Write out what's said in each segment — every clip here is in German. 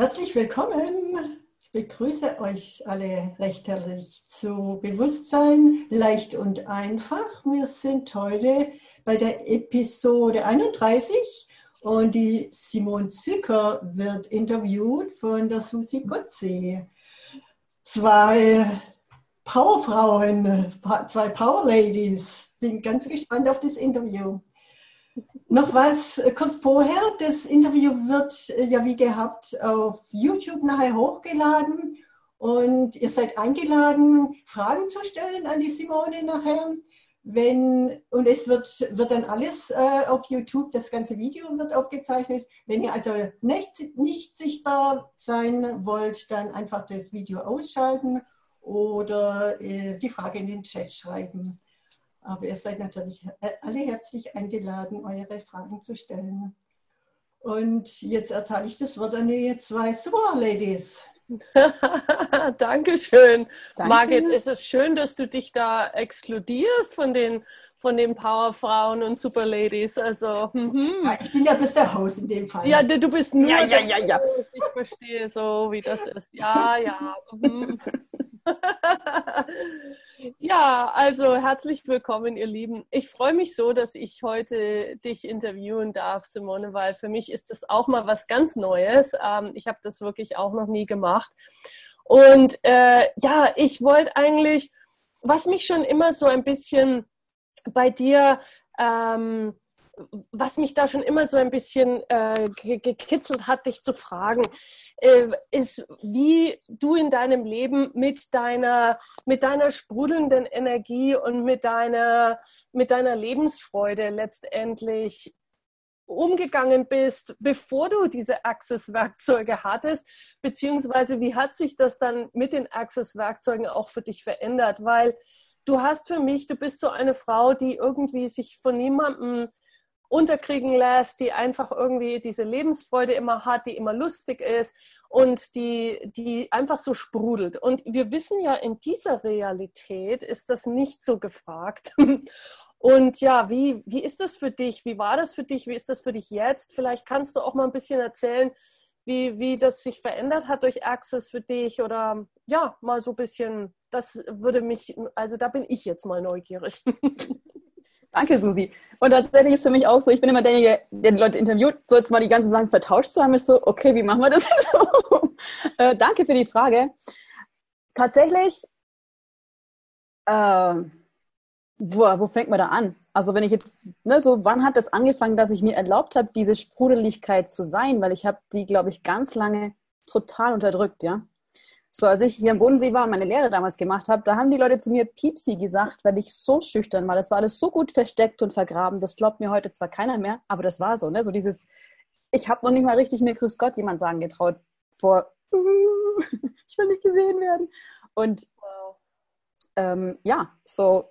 Herzlich willkommen. Ich begrüße euch alle recht herzlich zu Bewusstsein leicht und einfach. Wir sind heute bei der Episode 31 und die Simon Zücker wird interviewt von der Susi Gotze. Zwei Powerfrauen, zwei Power Ladies. Bin ganz gespannt auf das Interview. Noch was äh, kurz vorher. Das Interview wird äh, ja wie gehabt auf YouTube nachher hochgeladen und ihr seid eingeladen, Fragen zu stellen an die Simone nachher. Wenn, und es wird, wird dann alles äh, auf YouTube, das ganze Video wird aufgezeichnet. Wenn ihr also nicht, nicht sichtbar sein wollt, dann einfach das Video ausschalten oder äh, die Frage in den Chat schreiben. Aber ihr seid natürlich alle herzlich eingeladen, eure Fragen zu stellen. Und jetzt erteile ich das Wort an die zwei Super-Ladies. Dankeschön. Danke. Margit, ist es schön, dass du dich da exkludierst von den, von den Powerfrauen und Superladies. Also, mhm. ja, ich bin ja bis der Haus in dem Fall. Ja, du bist nur ja, ja, ja, ja. Ich verstehe so, wie das ist. Ja, ja. Mhm. Ja, also herzlich willkommen, ihr Lieben. Ich freue mich so, dass ich heute dich interviewen darf, Simone, weil für mich ist das auch mal was ganz Neues. Ähm, ich habe das wirklich auch noch nie gemacht. Und äh, ja, ich wollte eigentlich, was mich schon immer so ein bisschen bei dir ähm, was mich da schon immer so ein bisschen äh, gekitzelt hat, dich zu fragen, äh, ist, wie du in deinem Leben mit deiner, mit deiner sprudelnden Energie und mit deiner, mit deiner Lebensfreude letztendlich umgegangen bist, bevor du diese Access-Werkzeuge hattest, beziehungsweise wie hat sich das dann mit den Access-Werkzeugen auch für dich verändert? Weil du hast für mich, du bist so eine Frau, die irgendwie sich von niemandem unterkriegen lässt, die einfach irgendwie diese Lebensfreude immer hat, die immer lustig ist und die, die einfach so sprudelt. Und wir wissen ja, in dieser Realität ist das nicht so gefragt. Und ja, wie, wie ist das für dich? Wie war das für dich? Wie ist das für dich jetzt? Vielleicht kannst du auch mal ein bisschen erzählen, wie, wie das sich verändert hat durch Access für dich oder ja, mal so ein bisschen, das würde mich, also da bin ich jetzt mal neugierig. Danke, Susi. Und tatsächlich ist für mich auch so, ich bin immer derjenige, der die Leute interviewt, so jetzt mal die ganzen Sachen vertauscht zu haben, ist so, okay, wie machen wir das jetzt so? äh, danke für die Frage. Tatsächlich, äh, wo, wo fängt man da an? Also wenn ich jetzt, ne, so wann hat das angefangen, dass ich mir erlaubt habe, diese Sprudeligkeit zu sein? Weil ich habe die, glaube ich, ganz lange total unterdrückt, ja. So, als ich hier am Bodensee war und meine Lehre damals gemacht habe, da haben die Leute zu mir Piepsi gesagt, weil ich so schüchtern war. Das war alles so gut versteckt und vergraben. Das glaubt mir heute zwar keiner mehr, aber das war so, ne? So dieses, ich habe noch nicht mal richtig mir Grüß Gott jemand sagen getraut vor, ich will nicht gesehen werden. Und wow. ähm, ja, so,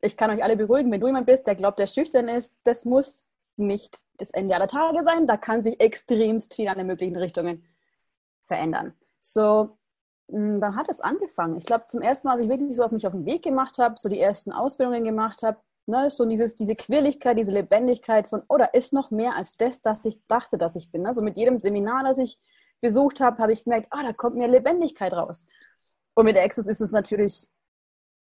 ich kann euch alle beruhigen, wenn du jemand bist, der glaubt, der schüchtern ist, das muss nicht das Ende aller Tage sein. Da kann sich extremst viel an den möglichen Richtungen verändern. So, hm, dann hat es angefangen. Ich glaube, zum ersten Mal, als ich wirklich so auf mich auf den Weg gemacht habe, so die ersten Ausbildungen gemacht habe, ne, so dieses, diese Quirligkeit, diese Lebendigkeit von, oh, da ist noch mehr als das, das ich dachte, dass ich bin. Ne? So mit jedem Seminar, das ich besucht habe, habe ich gemerkt, ah, oh, da kommt mehr Lebendigkeit raus. Und mit Access ist es natürlich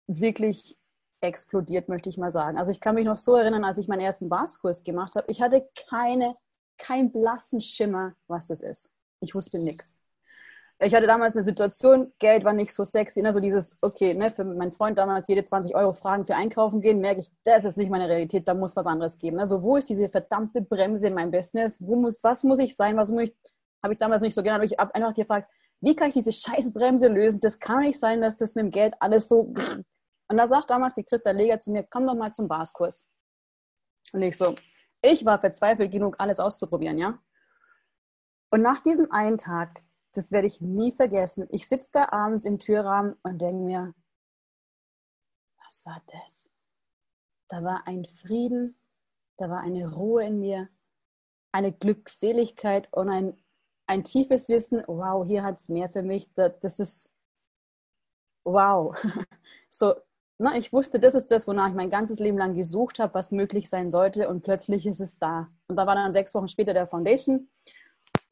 wirklich explodiert, möchte ich mal sagen. Also ich kann mich noch so erinnern, als ich meinen ersten Barskurs gemacht habe, ich hatte keine, keinen blassen Schimmer, was es ist. Ich wusste nichts ich hatte damals eine Situation, Geld war nicht so sexy, ne? so dieses, okay, ne, für meinen Freund damals jede 20 Euro fragen für Einkaufen gehen, merke ich, das ist nicht meine Realität, da muss was anderes geben. Also wo ist diese verdammte Bremse in meinem Business? Wo muss, was muss ich sein? Was muss ich, habe ich damals nicht so gerne, habe ich einfach gefragt, wie kann ich diese scheiß Bremse lösen? Das kann nicht sein, dass das mit dem Geld alles so... Und da sagt damals die Christa Leger zu mir, komm doch mal zum Barskurs. Und ich so, ich war verzweifelt genug, alles auszuprobieren, ja. Und nach diesem einen Tag das werde ich nie vergessen. Ich sitze da abends im Türrahmen und denke mir, was war das? Da war ein Frieden, da war eine Ruhe in mir, eine Glückseligkeit und ein, ein tiefes Wissen, wow, hier hat es mehr für mich. Das ist wow. So, na, ich wusste, das ist das, wonach ich mein ganzes Leben lang gesucht habe, was möglich sein sollte und plötzlich ist es da. Und da war dann sechs Wochen später der Foundation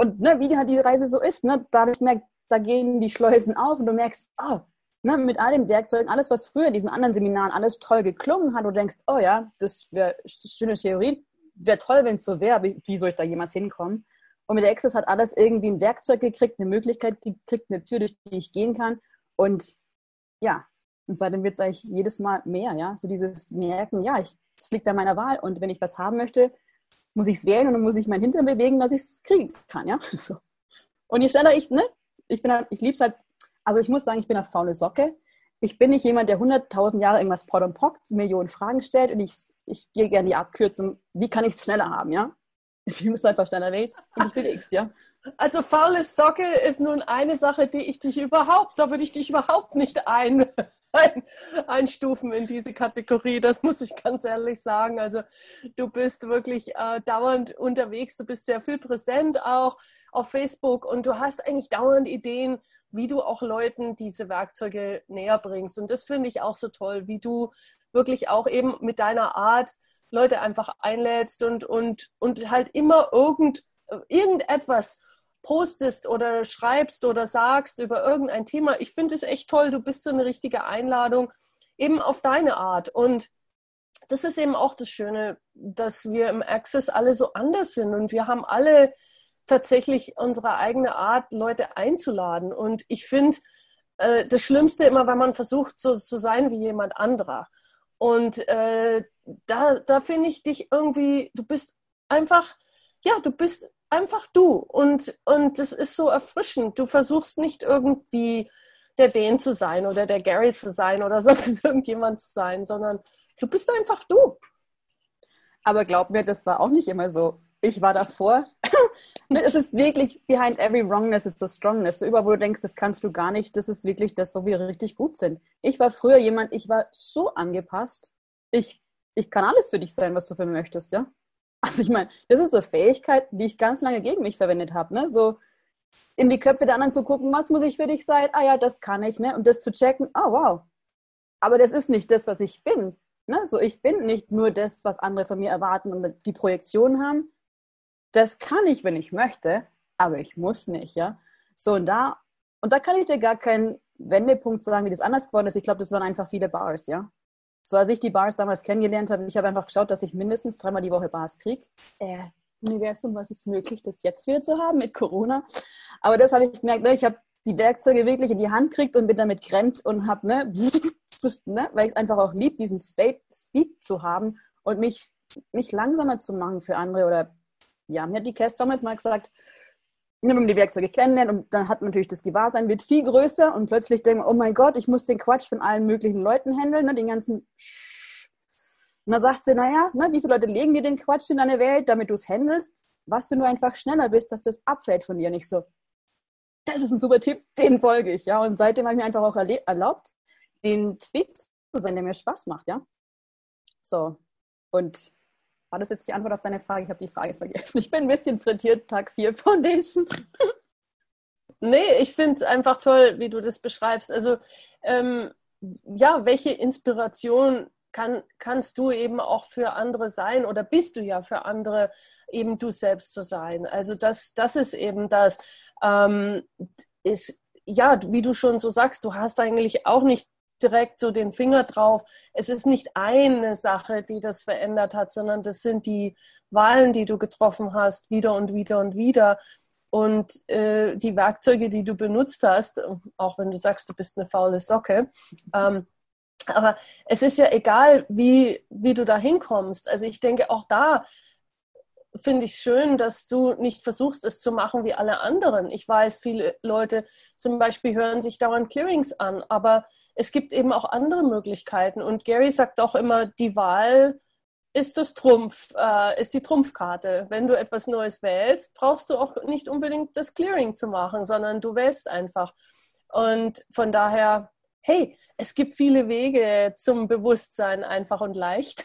und ne, wie halt die Reise so ist, ne, da habe ich gemerkt, da gehen die Schleusen auf und du merkst, oh, ne, mit all den Werkzeugen, alles, was früher in diesen anderen Seminaren alles toll geklungen hat, und du denkst, oh ja, das wäre schöne Theorie, wäre toll, wenn es so wäre, aber wie soll ich da jemals hinkommen? Und mit der Access hat alles irgendwie ein Werkzeug gekriegt, eine Möglichkeit gekriegt, eine Tür, durch die ich gehen kann. Und ja, und seitdem wird es eigentlich jedes Mal mehr, ja. So dieses Merken, ja, es liegt an meiner Wahl. Und wenn ich was haben möchte, muss ich es wählen und dann muss ich mein Hintern bewegen, dass ich es kriegen kann, ja. So. Und je schneller ich, ne, ich bin ich liebe es halt, also ich muss sagen, ich bin eine faule Socke. Ich bin nicht jemand, der 100.000 Jahre irgendwas pot und pockt, Millionen Fragen stellt und ich, ich gehe gerne die Abkürzung, wie kann ich es schneller haben, ja? Ich muss einfach schneller willst und ich bewegst, ja. Also faule Socke ist nun eine Sache, die ich dich überhaupt, da würde ich dich überhaupt nicht ein, ein, einstufen in diese Kategorie. Das muss ich ganz ehrlich sagen. Also du bist wirklich äh, dauernd unterwegs, du bist sehr viel präsent auch auf Facebook und du hast eigentlich dauernd Ideen, wie du auch Leuten diese Werkzeuge näher bringst. Und das finde ich auch so toll, wie du wirklich auch eben mit deiner Art Leute einfach einlädst und, und, und halt immer irgend, irgendetwas postest oder schreibst oder sagst über irgendein Thema. Ich finde es echt toll. Du bist so eine richtige Einladung eben auf deine Art. Und das ist eben auch das Schöne, dass wir im Access alle so anders sind und wir haben alle tatsächlich unsere eigene Art, Leute einzuladen. Und ich finde äh, das Schlimmste immer, wenn man versucht, so zu sein wie jemand anderer. Und äh, da, da finde ich dich irgendwie, du bist einfach, ja, du bist einfach du. Und, und das ist so erfrischend. Du versuchst nicht irgendwie der Dan zu sein oder der Gary zu sein oder sonst irgendjemand zu sein, sondern du bist einfach du. Aber glaub mir, das war auch nicht immer so. Ich war davor. Es ist wirklich behind every wrongness is a strongness. So über wo du denkst, das kannst du gar nicht. Das ist wirklich das, wo wir richtig gut sind. Ich war früher jemand, ich war so angepasst. Ich, ich kann alles für dich sein, was du für mich möchtest, ja. Also ich meine, das ist eine Fähigkeit, die ich ganz lange gegen mich verwendet habe. Ne? So in die Köpfe der anderen zu gucken, was muss ich für dich sein? Ah ja, das kann ich. Ne? Und das zu checken, oh wow. Aber das ist nicht das, was ich bin. Ne? So, ich bin nicht nur das, was andere von mir erwarten und die Projektion haben. Das kann ich, wenn ich möchte, aber ich muss nicht, ja. So, und da, und da kann ich dir gar keinen Wendepunkt sagen, wie das anders geworden ist. Ich glaube, das waren einfach viele Bars, ja. So als ich die Bars damals kennengelernt habe, ich habe einfach geschaut, dass ich mindestens dreimal die Woche Bars kriege. Äh, Universum, was ist möglich, das jetzt wieder zu haben mit Corona? Aber das habe ich gemerkt, ne? ich habe die Werkzeuge wirklich in die Hand gekriegt und bin damit gerannt und habe, ne, ne, weil ich es einfach auch lieb, diesen Speed zu haben und mich, mich langsamer zu machen für andere. Oder ja, mir hat die Cass damals mal gesagt, wenn man die Werkzeuge kennenlernt und dann hat man natürlich das Gewahrsein, wird viel größer und plötzlich denkt man, oh mein Gott, ich muss den Quatsch von allen möglichen Leuten handeln, ne, den ganzen und dann sagt sie, naja, ne, wie viele Leute legen dir den Quatsch in deine Welt, damit du es handelst, was wenn du einfach schneller bist, dass das abfällt von dir nicht so. Das ist ein super Tipp, den folge ich, ja. Und seitdem habe ich mir einfach auch erlaubt, den Tweet zu sein, der mir Spaß macht, ja. So. Und war das jetzt die Antwort auf deine Frage? Ich habe die Frage vergessen. Ich bin ein bisschen frittiert, Tag 4 Foundation. Nee, ich finde es einfach toll, wie du das beschreibst. Also, ähm, ja, welche Inspiration kann, kannst du eben auch für andere sein oder bist du ja für andere eben du selbst zu sein? Also, das, das ist eben das. Ähm, ist, ja, wie du schon so sagst, du hast eigentlich auch nicht direkt so den Finger drauf. Es ist nicht eine Sache, die das verändert hat, sondern das sind die Wahlen, die du getroffen hast, wieder und wieder und wieder. Und äh, die Werkzeuge, die du benutzt hast, auch wenn du sagst, du bist eine faule Socke, ähm, aber es ist ja egal, wie, wie du da hinkommst. Also ich denke, auch da finde ich schön, dass du nicht versuchst, es zu machen wie alle anderen. Ich weiß, viele Leute zum Beispiel hören sich dauernd Clearings an, aber es gibt eben auch andere Möglichkeiten. Und Gary sagt auch immer, die Wahl ist das Trumpf, äh, ist die Trumpfkarte. Wenn du etwas Neues wählst, brauchst du auch nicht unbedingt das Clearing zu machen, sondern du wählst einfach. Und von daher hey, es gibt viele Wege zum Bewusstsein, einfach und leicht.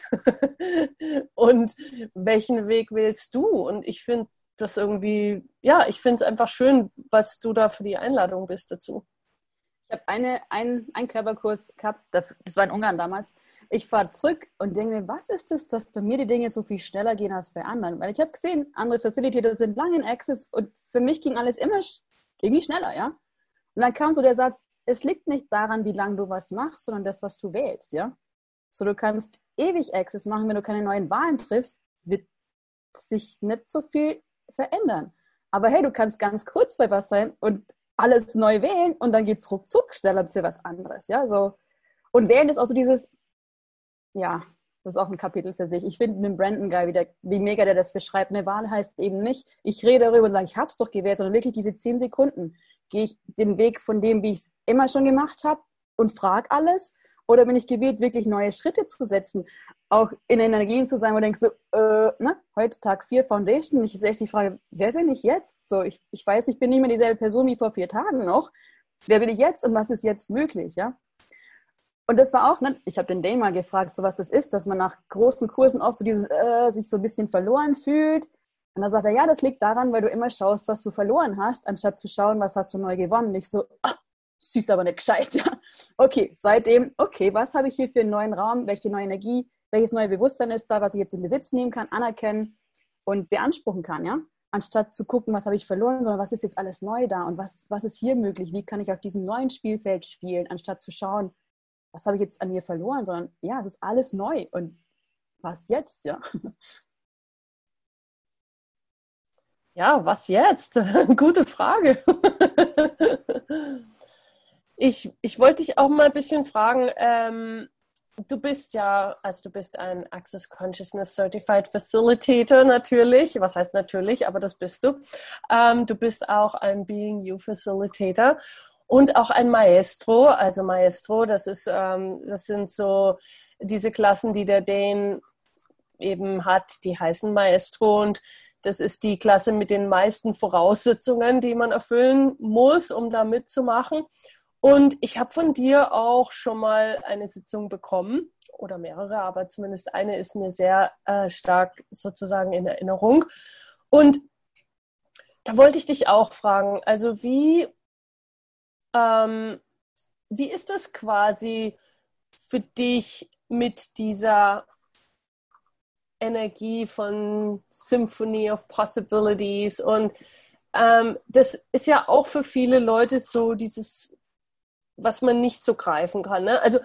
und welchen Weg wählst du? Und ich finde das irgendwie, ja, ich finde es einfach schön, was du da für die Einladung bist dazu. Ich habe eine, ein, einen Körperkurs gehabt, das war in Ungarn damals. Ich fahre zurück und denke mir, was ist das, dass bei mir die Dinge so viel schneller gehen als bei anderen? Weil ich habe gesehen, andere Facilitator sind lange in Access und für mich ging alles immer irgendwie schneller, ja. Und dann kam so der Satz, es liegt nicht daran, wie lange du was machst, sondern das, was du wählst, ja. So, du kannst ewig Access machen, wenn du keine neuen Wahlen triffst, wird sich nicht so viel verändern. Aber hey, du kannst ganz kurz bei was sein und alles neu wählen und dann geht es ruckzuck schneller für was anderes. Ja, so. Und wählen ist auch so dieses, ja, das ist auch ein Kapitel für sich. Ich finde mit Brandon geil, wie, der, wie mega der das beschreibt. Eine Wahl heißt eben nicht, ich rede darüber und sage, ich habe es doch gewählt, sondern wirklich diese zehn Sekunden gehe ich den Weg von dem, wie ich es immer schon gemacht habe und frage alles oder bin ich gewählt, wirklich neue Schritte zu setzen? Auch in Energien zu sein, wo du denkst, so, äh, ne, heute Tag 4 Foundation. Ich sehe echt die Frage, wer bin ich jetzt? So, ich, ich weiß, ich bin nicht mehr dieselbe Person wie vor vier Tagen noch. Wer bin ich jetzt und was ist jetzt möglich? Ja? Und das war auch, ne, ich habe den Dane mal gefragt, so was das ist, dass man nach großen Kursen oft so dieses, äh, sich so ein bisschen verloren fühlt. Und da sagt er, ja, das liegt daran, weil du immer schaust, was du verloren hast, anstatt zu schauen, was hast du neu gewonnen. Nicht so, ach, süß, aber nicht gescheit. Okay, seitdem, okay, was habe ich hier für einen neuen Raum, welche neue Energie, welches neue Bewusstsein ist da, was ich jetzt in Besitz nehmen kann, anerkennen und beanspruchen kann, ja? Anstatt zu gucken, was habe ich verloren, sondern was ist jetzt alles neu da und was, was ist hier möglich, wie kann ich auf diesem neuen Spielfeld spielen, anstatt zu schauen, was habe ich jetzt an mir verloren, sondern ja, es ist alles neu und was jetzt, ja? Ja, was jetzt? Gute Frage. Ich, ich wollte dich auch mal ein bisschen fragen, ähm, du bist ja, also du bist ein Access Consciousness Certified Facilitator natürlich, was heißt natürlich, aber das bist du. Ähm, du bist auch ein Being You Facilitator und auch ein Maestro. Also Maestro, das ist, ähm, das sind so diese Klassen, die der Dane eben hat, die heißen Maestro und das ist die Klasse mit den meisten Voraussetzungen, die man erfüllen muss, um da mitzumachen. Und ich habe von dir auch schon mal eine Sitzung bekommen oder mehrere, aber zumindest eine ist mir sehr äh, stark sozusagen in Erinnerung. Und da wollte ich dich auch fragen, also wie, ähm, wie ist das quasi für dich mit dieser Energie von Symphony of Possibilities und ähm, das ist ja auch für viele Leute so dieses was man nicht so greifen kann. Ne? Also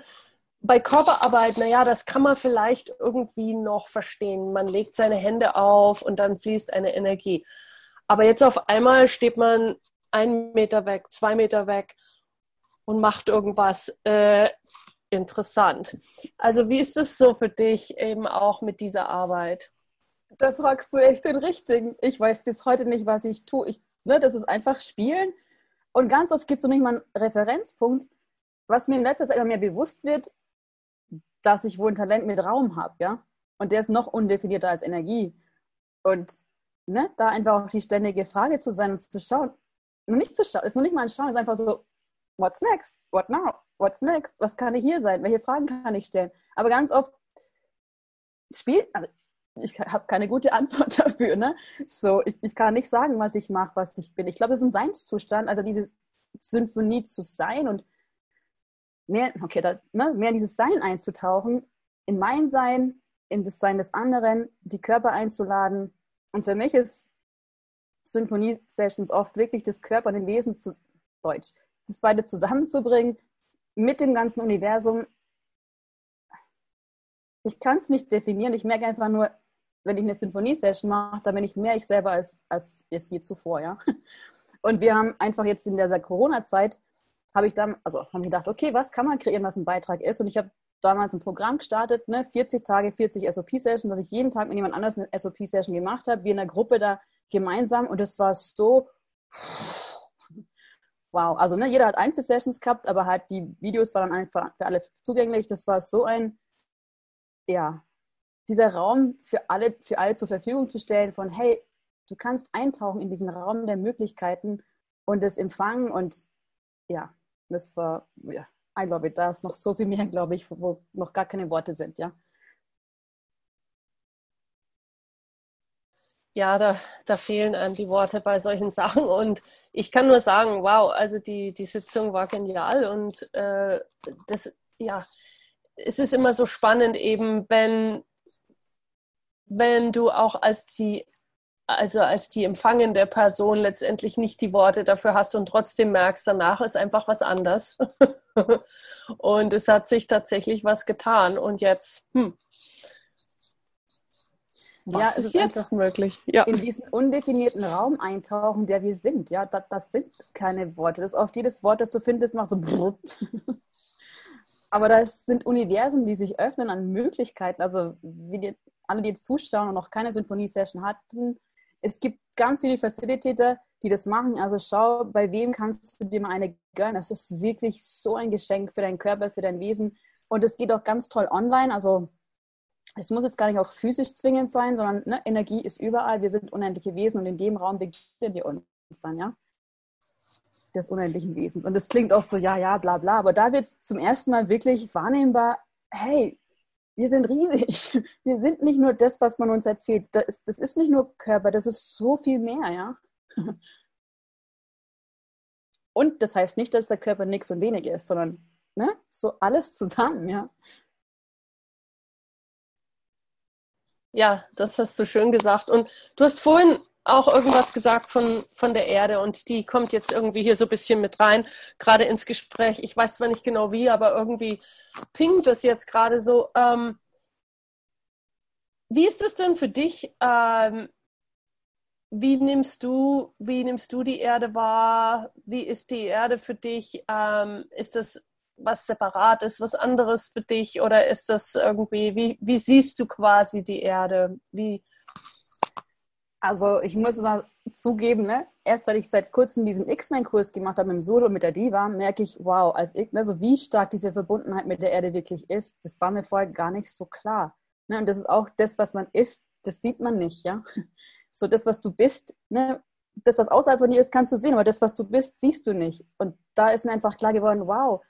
bei Körperarbeit, naja, das kann man vielleicht irgendwie noch verstehen. Man legt seine Hände auf und dann fließt eine Energie. Aber jetzt auf einmal steht man einen Meter weg, zwei Meter weg und macht irgendwas äh, interessant. Also wie ist es so für dich eben auch mit dieser Arbeit? Da fragst du echt den Richtigen. Ich weiß bis heute nicht, was ich tue. Ich, ne, das ist einfach Spielen und ganz oft gibt es noch nicht mal einen Referenzpunkt, was mir in letzter Zeit immer mehr bewusst wird, dass ich wohl ein Talent mit Raum habe, ja. Und der ist noch undefinierter als Energie. Und ne, da einfach auch die ständige Frage zu sein und zu schauen, nur nicht zu schauen, ist noch nicht mal ein Schauen, ist einfach so, what's next? What now? What's next? Was kann ich hier sein? Welche Fragen kann ich stellen? Aber ganz oft spielt, also ich habe keine gute Antwort dafür. Ne? So, ich, ich kann nicht sagen, was ich mache, was ich bin. Ich glaube, es ist ein Seinszustand, also diese Symphonie zu sein und mehr, okay, da, ne, mehr in dieses Sein einzutauchen, in mein Sein, in das Sein des anderen, die Körper einzuladen. Und für mich ist Symphonie-Sessions oft wirklich das Körper und den Wesen zu Deutsch, das beide zusammenzubringen mit dem ganzen Universum. Ich kann es nicht definieren. Ich merke einfach nur, wenn ich eine Sinfonie-Session mache, dann bin ich mehr ich selber als, als je zuvor, ja. Und wir haben einfach jetzt in dieser Corona-Zeit, habe ich dann, also haben gedacht, okay, was kann man kreieren, was ein Beitrag ist? Und ich habe damals ein Programm gestartet, ne, 40 Tage, 40 SOP-Sessions, dass ich jeden Tag mit jemand anders eine SOP-Session gemacht habe, wir in der Gruppe da gemeinsam und es war so wow. Also ne, jeder hat Einzelsessions gehabt, aber halt die Videos waren einfach für alle zugänglich. Das war so ein, ja, dieser Raum für alle, für alle zur Verfügung zu stellen von, hey, du kannst eintauchen in diesen Raum der Möglichkeiten und es empfangen und ja, das war, ja, I love it. Da ist noch so viel mehr, glaube ich, wo noch gar keine Worte sind, ja. Ja, da, da fehlen einem die Worte bei solchen Sachen und ich kann nur sagen, wow, also die, die Sitzung war genial und äh, das, ja, es ist immer so spannend eben, wenn, wenn du auch als die, also als die empfangende Person letztendlich nicht die Worte dafür hast und trotzdem merkst, danach ist einfach was anders. und es hat sich tatsächlich was getan. Und jetzt, hm, was ja, ist jetzt möglich? Ja. In diesen undefinierten Raum eintauchen, der wir sind. Ja, das, das sind keine Worte. Das ist oft jedes Wort, das du findest, macht so. Aber das sind Universen, die sich öffnen an Möglichkeiten. Also, wie die, alle, die jetzt zuschauen und noch keine Symphonie-Session hatten, es gibt ganz viele Facilitator, die das machen. Also schau, bei wem kannst du dir mal eine gönnen. Das ist wirklich so ein Geschenk für deinen Körper, für dein Wesen. Und es geht auch ganz toll online. Also es muss jetzt gar nicht auch physisch zwingend sein, sondern ne, Energie ist überall. Wir sind unendliche Wesen und in dem Raum begegnen wir uns dann, ja, des unendlichen Wesens. Und das klingt oft so, ja, ja, bla, bla. Aber da wird es zum ersten Mal wirklich wahrnehmbar, hey, wir sind riesig. Wir sind nicht nur das, was man uns erzählt. Das ist, das ist nicht nur Körper, das ist so viel mehr, ja. Und das heißt nicht, dass der Körper nichts und wenig ist, sondern ne, so alles zusammen, ja. Ja, das hast du schön gesagt. Und du hast vorhin auch irgendwas gesagt von, von der Erde und die kommt jetzt irgendwie hier so ein bisschen mit rein, gerade ins Gespräch. Ich weiß zwar nicht genau wie, aber irgendwie pinkt das jetzt gerade so. Ähm, wie ist es denn für dich? Ähm, wie nimmst du, wie nimmst du die Erde wahr? Wie ist die Erde für dich? Ähm, ist das was Separates, was anderes für dich? Oder ist das irgendwie, wie, wie siehst du quasi die Erde? Wie? Also ich muss mal zugeben, ne? erst seit ich seit kurzem diesen X-Men-Kurs gemacht habe mit dem Solo mit der Diva, merke ich, wow, als ich, also wie stark diese Verbundenheit mit der Erde wirklich ist, das war mir vorher gar nicht so klar. Ne? Und das ist auch das, was man ist, das sieht man nicht, ja. So das, was du bist, ne? das, was außerhalb von dir ist, kannst du sehen, aber das, was du bist, siehst du nicht. Und da ist mir einfach klar geworden, wow,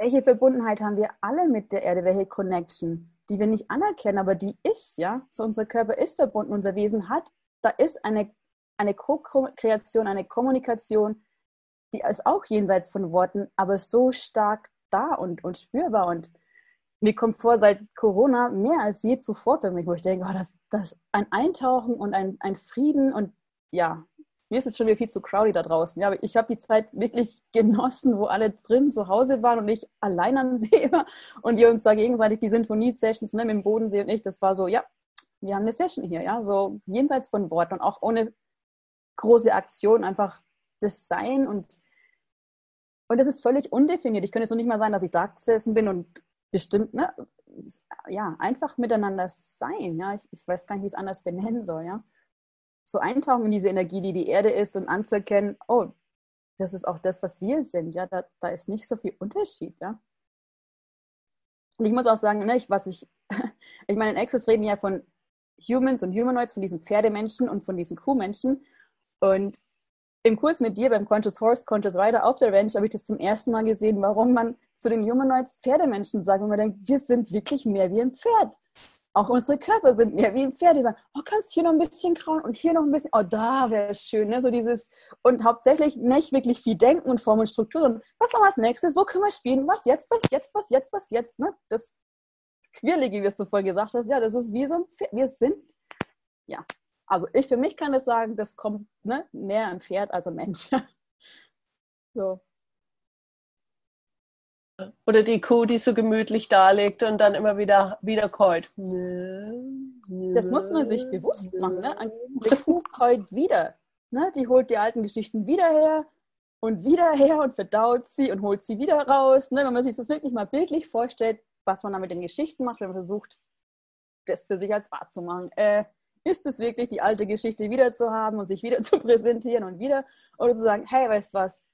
welche Verbundenheit haben wir alle mit der Erde, welche Connection, die wir nicht anerkennen, aber die ist, ja. So unser Körper ist verbunden, unser Wesen hat, da ist eine, eine Co-Kreation, eine Kommunikation, die ist auch jenseits von Worten, aber so stark da und, und spürbar. Und mir kommt vor, seit Corona mehr als je zuvor für mich, wo ich denke, oh, das, das ein Eintauchen und ein, ein Frieden und ja, mir ist es schon wieder viel zu crowdy da draußen. Ja, aber ich habe die Zeit wirklich genossen, wo alle drin zu Hause waren und ich allein am See war und wir uns da gegenseitig die Sinfonie-Sessions ne, mit dem Bodensee und ich, das war so, ja, wir haben eine Session hier, ja, so jenseits von Worten und auch ohne große Aktion, einfach das Sein und und das ist völlig undefiniert. Ich könnte es noch nicht mal sein, dass ich da gesessen bin und bestimmt, ne, ja, einfach miteinander sein, ja, ich, ich weiß gar nicht, wie ich es anders benennen soll, ja so eintauchen in diese Energie, die die Erde ist und anzuerkennen, oh, das ist auch das, was wir sind. Ja, da, da ist nicht so viel Unterschied. Ja. Und ich muss auch sagen, ne, ich, was ich, ich meine, in Access reden ja von Humans und Humanoids, von diesen Pferdemenschen und von diesen Kuhmenschen. Und im Kurs mit dir beim Conscious Horse, Conscious Rider auf der Ranch habe ich das zum ersten Mal gesehen, warum man zu den Humanoids Pferdemenschen sagt, und man denkt, wir sind wirklich mehr wie ein Pferd. Auch unsere Körper sind mehr wie ein Pferd, die sagen, oh, kannst hier noch ein bisschen krauen und hier noch ein bisschen, oh, da wäre es schön, ne? so dieses, und hauptsächlich nicht wirklich viel Denken und Form und Struktur, sondern was wir als nächstes, wo können wir spielen, was jetzt, was jetzt, was jetzt, was jetzt, ne? das Quirlige, wie du vorhin gesagt hast, ja, das ist wie so ein Pferd, wir sind, ja, also ich für mich kann das sagen, das kommt ne, näher am Pferd als am Mensch. so. Oder die Kuh, die so gemütlich da liegt und dann immer wieder, wieder keult. Das muss man sich bewusst machen. Ne? Die Kuh keult wieder. Ne? Die holt die alten Geschichten wieder her und wieder her und verdaut sie und holt sie wieder raus. Ne? Wenn man sich das wirklich mal bildlich vorstellt, was man da mit den Geschichten macht, wenn man versucht, das für sich als wahr zu machen. Äh, ist es wirklich, die alte Geschichte wieder zu haben und sich wieder zu präsentieren und wieder? Oder zu sagen, hey, weißt du was,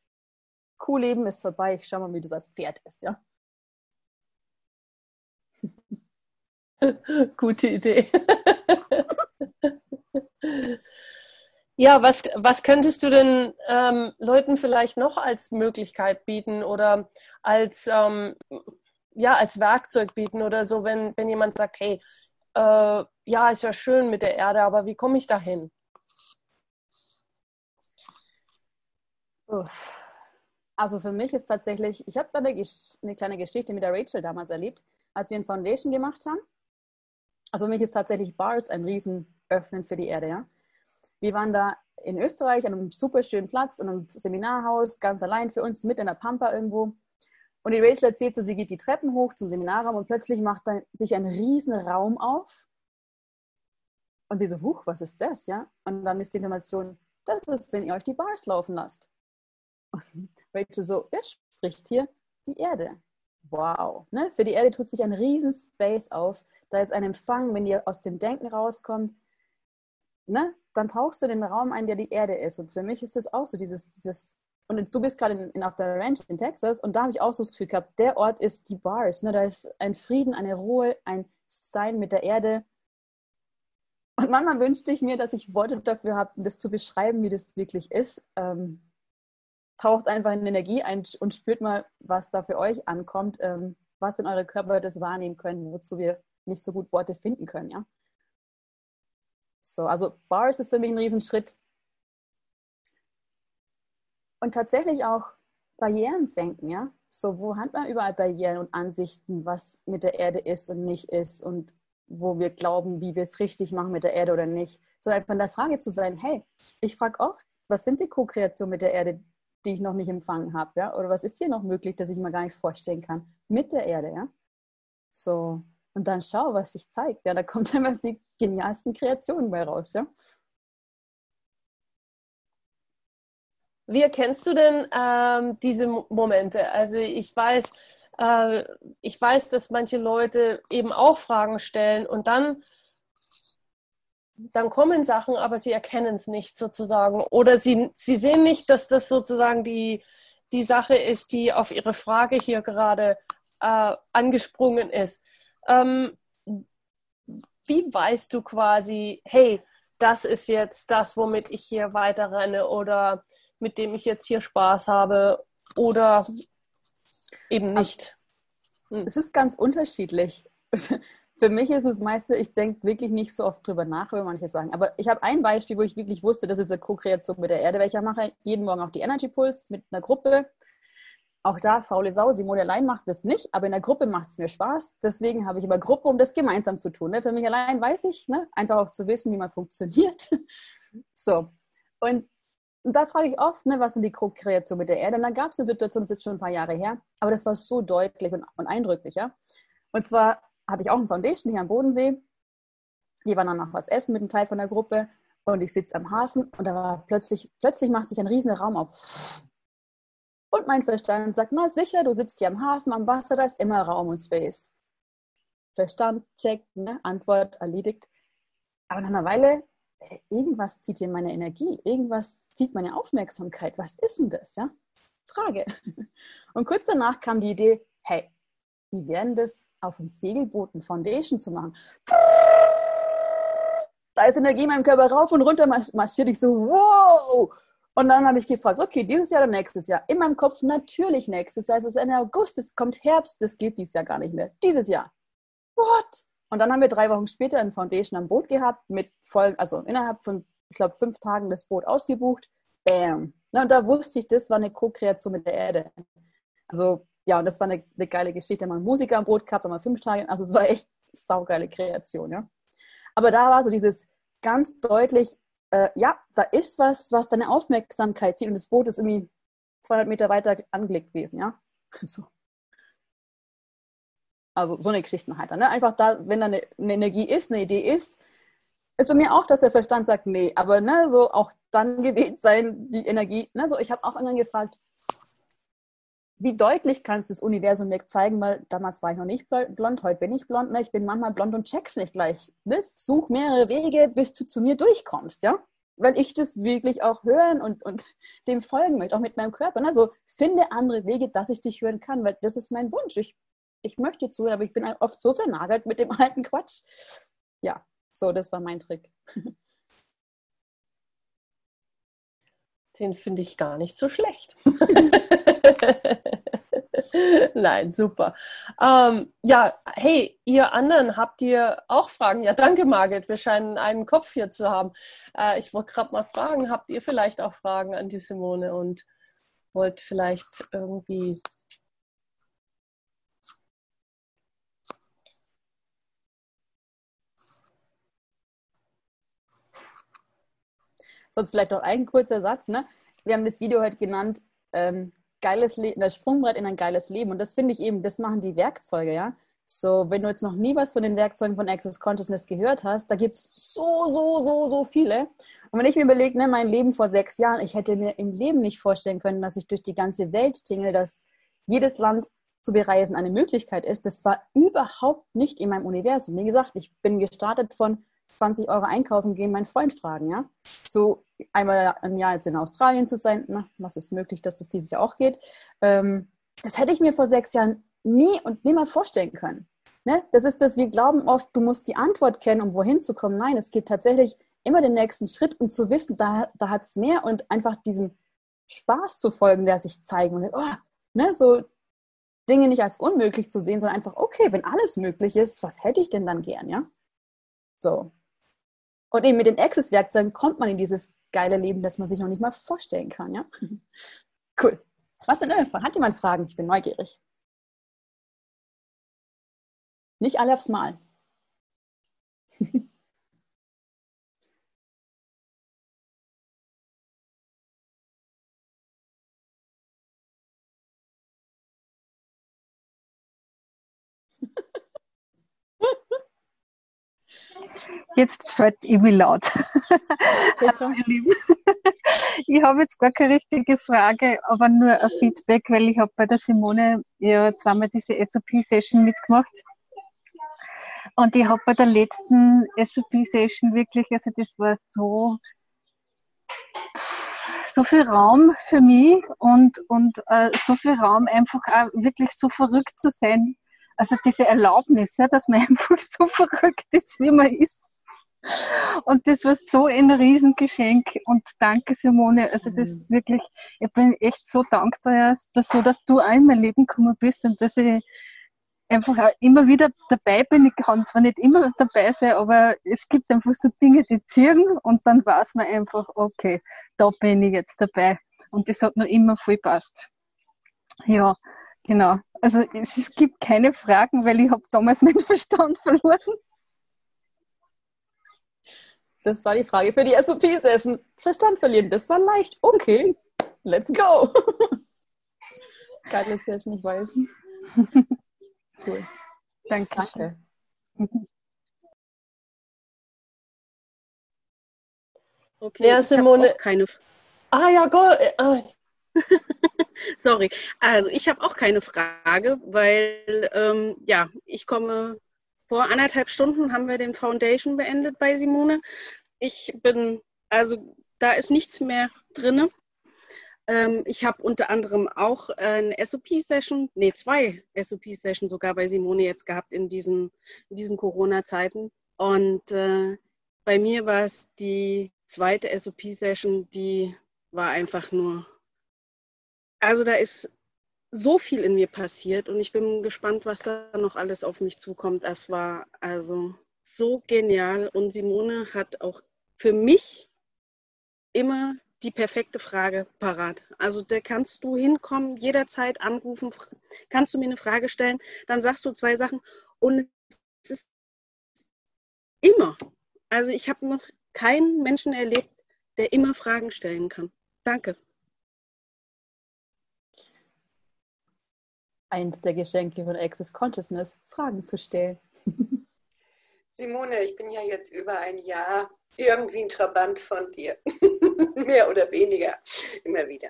Kuhleben ist vorbei, ich schau mal, wie das als Pferd ist, ja. Gute Idee. ja, was, was könntest du denn ähm, Leuten vielleicht noch als Möglichkeit bieten oder als, ähm, ja, als Werkzeug bieten oder so, wenn, wenn jemand sagt, hey, äh, ja, ist ja schön mit der Erde, aber wie komme ich dahin? Also für mich ist tatsächlich, ich habe da eine, eine, kleine Geschichte mit der Rachel damals erlebt, als wir ein Foundation gemacht haben. Also für mich ist tatsächlich Bars ein Riesenöffnen für die Erde. Ja? Wir waren da in Österreich an einem super schönen Platz, in einem Seminarhaus, ganz allein für uns, mit in der Pampa irgendwo. Und die Rachel erzählt so, sie geht die Treppen hoch zum Seminarraum und plötzlich macht da sich ein riesen Raum auf. Und sie so, huch, was ist das, ja? Und dann ist die Information, das ist, wenn ihr euch die Bars laufen lasst. Rachel so, wer spricht hier? Die Erde. Wow. Ne? Für die Erde tut sich ein riesen Space auf. Da ist ein Empfang, wenn ihr aus dem Denken rauskommt, ne? dann tauchst du in den Raum ein, der die Erde ist. Und für mich ist das auch so, dieses, dieses und du bist gerade in, in, auf der Ranch in Texas und da habe ich auch so das Gefühl gehabt, der Ort ist die Bars. Ne? Da ist ein Frieden, eine Ruhe, ein Sein mit der Erde. Und manchmal wünschte ich mir, dass ich Worte dafür habe, das zu beschreiben, wie das wirklich ist. Ähm, taucht einfach in Energie ein und spürt mal, was da für euch ankommt, ähm, was in eure Körper das wahrnehmen können, wozu wir nicht so gut Worte finden können, ja. So, also Bars ist für mich ein Riesenschritt. Und tatsächlich auch Barrieren senken, ja. So, wo hat man überall Barrieren und Ansichten, was mit der Erde ist und nicht ist und wo wir glauben, wie wir es richtig machen mit der Erde oder nicht. So einfach in der Frage zu sein, hey, ich frage oft, was sind die Co-Kreationen mit der Erde, die ich noch nicht empfangen habe, ja? Oder was ist hier noch möglich, das ich mir gar nicht vorstellen kann mit der Erde, ja? So und dann schau, was sich zeigt, ja, da kommt einfach die genialsten Kreationen bei raus, ja? Wie erkennst du denn ähm, diese Momente? Also ich weiß, äh, ich weiß, dass manche Leute eben auch Fragen stellen und dann dann kommen Sachen, aber sie erkennen es nicht sozusagen. Oder sie, sie sehen nicht, dass das sozusagen die, die Sache ist, die auf ihre Frage hier gerade äh, angesprungen ist. Ähm, wie weißt du quasi, hey, das ist jetzt das, womit ich hier weiter renne oder mit dem ich jetzt hier Spaß habe oder eben nicht? Hm. Es ist ganz unterschiedlich. Für mich ist es meistens, ich denke wirklich nicht so oft drüber nach, wie manche sagen. Aber ich habe ein Beispiel, wo ich wirklich wusste, das ist eine Co-Kreation mit der Erde, weil ich mache jeden Morgen auch die Energy Pulse mit einer Gruppe. Auch da, faule Sau, Simone allein macht das nicht, aber in der Gruppe macht es mir Spaß. Deswegen habe ich immer Gruppe, um das gemeinsam zu tun. Ne? Für mich allein weiß ich, ne? einfach auch zu wissen, wie man funktioniert. so. Und, und da frage ich oft, ne, was sind die Co-Kreationen mit der Erde? Und dann gab es eine Situation, das ist schon ein paar Jahre her, aber das war so deutlich und, und eindrücklich. Ja? Und zwar hatte ich auch ein Foundation hier am Bodensee. Die waren dann noch was essen mit einem Teil von der Gruppe und ich sitze am Hafen und da war plötzlich, plötzlich macht sich ein riesen Raum auf. Und mein Verstand sagt, na sicher, du sitzt hier am Hafen, am Wasser, da ist immer Raum und Space. Verstand, check, ne? Antwort erledigt. Aber nach einer Weile, äh, irgendwas zieht in meine Energie, irgendwas zieht meine Aufmerksamkeit. Was ist denn das, ja? Frage. Und kurz danach kam die Idee, hey, wie werden das auf dem Segelboot ein Foundation zu machen. Da ist Energie in meinem Körper rauf und runter marschiert. Ich so, wow! Und dann habe ich gefragt, okay, dieses Jahr oder nächstes Jahr? In meinem Kopf natürlich nächstes Jahr. Es ist Ende August, es kommt Herbst, das geht dieses Jahr gar nicht mehr. Dieses Jahr. What? Und dann haben wir drei Wochen später ein Foundation am Boot gehabt, mit voll, also innerhalb von, ich glaube, fünf Tagen das Boot ausgebucht. Bam. Und da wusste ich, das war eine Co-Kreation mit der Erde. Also ja, und das war eine, eine geile Geschichte. Mal Musiker am Boot gehabt, mal fünf Tage. Also es war echt saugeile Kreation, ja. Aber da war so dieses ganz deutlich, äh, ja, da ist was, was deine Aufmerksamkeit zieht und das Boot ist irgendwie 200 Meter weiter angelegt gewesen, ja. So. Also so eine Geschichte halt. Ne? Einfach da, wenn da eine, eine, Energie ist, eine Idee ist, ist bei mir auch, dass der Verstand sagt, nee, aber ne, so auch dann gewählt sein, die Energie. Ne, so ich habe auch irgendwann gefragt, wie deutlich kannst du das Universum mir zeigen, weil damals war ich noch nicht blond, heute bin ich blond, ne? ich bin manchmal blond und check's nicht gleich. Ne? Such mehrere Wege, bis du zu mir durchkommst, ja? Weil ich das wirklich auch hören und, und dem folgen möchte, auch mit meinem Körper. Ne? Also finde andere Wege, dass ich dich hören kann, weil das ist mein Wunsch. Ich, ich möchte zuhören, aber ich bin oft so vernagelt mit dem alten Quatsch. Ja, so, das war mein Trick. Den finde ich gar nicht so schlecht. Nein, super. Ähm, ja, hey, ihr anderen, habt ihr auch Fragen? Ja, danke, Margit. Wir scheinen einen Kopf hier zu haben. Äh, ich wollte gerade mal fragen, habt ihr vielleicht auch Fragen an die Simone? Und wollte vielleicht irgendwie Sonst vielleicht noch ein kurzer Satz. Ne? Wir haben das Video heute genannt, ähm, geiles Le das Sprungbrett in ein geiles Leben. Und das finde ich eben, das machen die Werkzeuge, ja. So, wenn du jetzt noch nie was von den Werkzeugen von Access Consciousness gehört hast, da gibt es so, so, so, so viele. Und wenn ich mir überlege, ne, mein Leben vor sechs Jahren, ich hätte mir im Leben nicht vorstellen können, dass ich durch die ganze Welt tingle, dass jedes Land zu bereisen eine Möglichkeit ist. Das war überhaupt nicht in meinem Universum. Wie gesagt, ich bin gestartet von 20 Euro einkaufen gehen, meinen Freund fragen, ja. So einmal im Jahr jetzt in Australien zu sein, na, was ist möglich, dass das dieses Jahr auch geht. Ähm, das hätte ich mir vor sechs Jahren nie und niemals vorstellen können. Ne? Das ist das, wir glauben oft, du musst die Antwort kennen, um wohin zu kommen. Nein, es geht tatsächlich immer den nächsten Schritt und zu wissen, da, da hat es mehr und einfach diesem Spaß zu folgen, der sich zeigt und oh, ne, so Dinge nicht als unmöglich zu sehen, sondern einfach, okay, wenn alles möglich ist, was hätte ich denn dann gern, ja? So, und eben mit den Access-Werkzeugen kommt man in dieses geile Leben, das man sich noch nicht mal vorstellen kann. Ja? Cool. Was sind eure Fragen? Hat jemand Fragen? Ich bin neugierig. Nicht alle aufs Mal. Jetzt schaut Emil laut. Hallo, ihr Lieben. Ich habe jetzt gar keine richtige Frage, aber nur ein Feedback, weil ich habe bei der Simone ja zweimal diese SOP-Session mitgemacht. Und ich habe bei der letzten SOP-Session wirklich, also das war so, so viel Raum für mich und, und äh, so viel Raum einfach auch wirklich so verrückt zu sein. Also diese Erlaubnis, ja, dass man einfach so verrückt ist, wie man ist. Und das war so ein Riesengeschenk. Und danke, Simone. Also das ist mhm. wirklich, ich bin echt so dankbar, dass so, dass du auch in mein Leben gekommen bist und dass ich einfach auch immer wieder dabei bin. Ich kann zwar nicht immer dabei sein, aber es gibt einfach so Dinge, die ziehen und dann weiß man einfach, okay, da bin ich jetzt dabei. Und das hat noch immer voll passt. Ja, genau. Also es gibt keine Fragen, weil ich habe damals meinen Verstand verloren. Das war die Frage für die SOP-Session. Verstand verlieren, das war leicht. Okay, let's go. Geile Session, ich weiß. Cool. Danke. Danke. Okay, ja, Simone. keine Ah ja, go. Ah. Sorry. Also ich habe auch keine Frage, weil ähm, ja, ich komme vor anderthalb Stunden haben wir den Foundation beendet bei Simone. Ich bin, also da ist nichts mehr drin. Ähm, ich habe unter anderem auch eine SOP-Session, nee, zwei SOP-Sessions sogar bei Simone jetzt gehabt in diesen, in diesen Corona-Zeiten. Und äh, bei mir war es die zweite SOP-Session, die war einfach nur, also da ist so viel in mir passiert und ich bin gespannt, was da noch alles auf mich zukommt. Das war also so genial und Simone hat auch für mich immer die perfekte Frage parat. Also da kannst du hinkommen, jederzeit anrufen, kannst du mir eine Frage stellen, dann sagst du zwei Sachen und es ist immer. Also ich habe noch keinen Menschen erlebt, der immer Fragen stellen kann. Danke. Eins der Geschenke von Access Consciousness, Fragen zu stellen. Simone, ich bin ja jetzt über ein Jahr irgendwie ein Trabant von dir. Mehr oder weniger, immer wieder.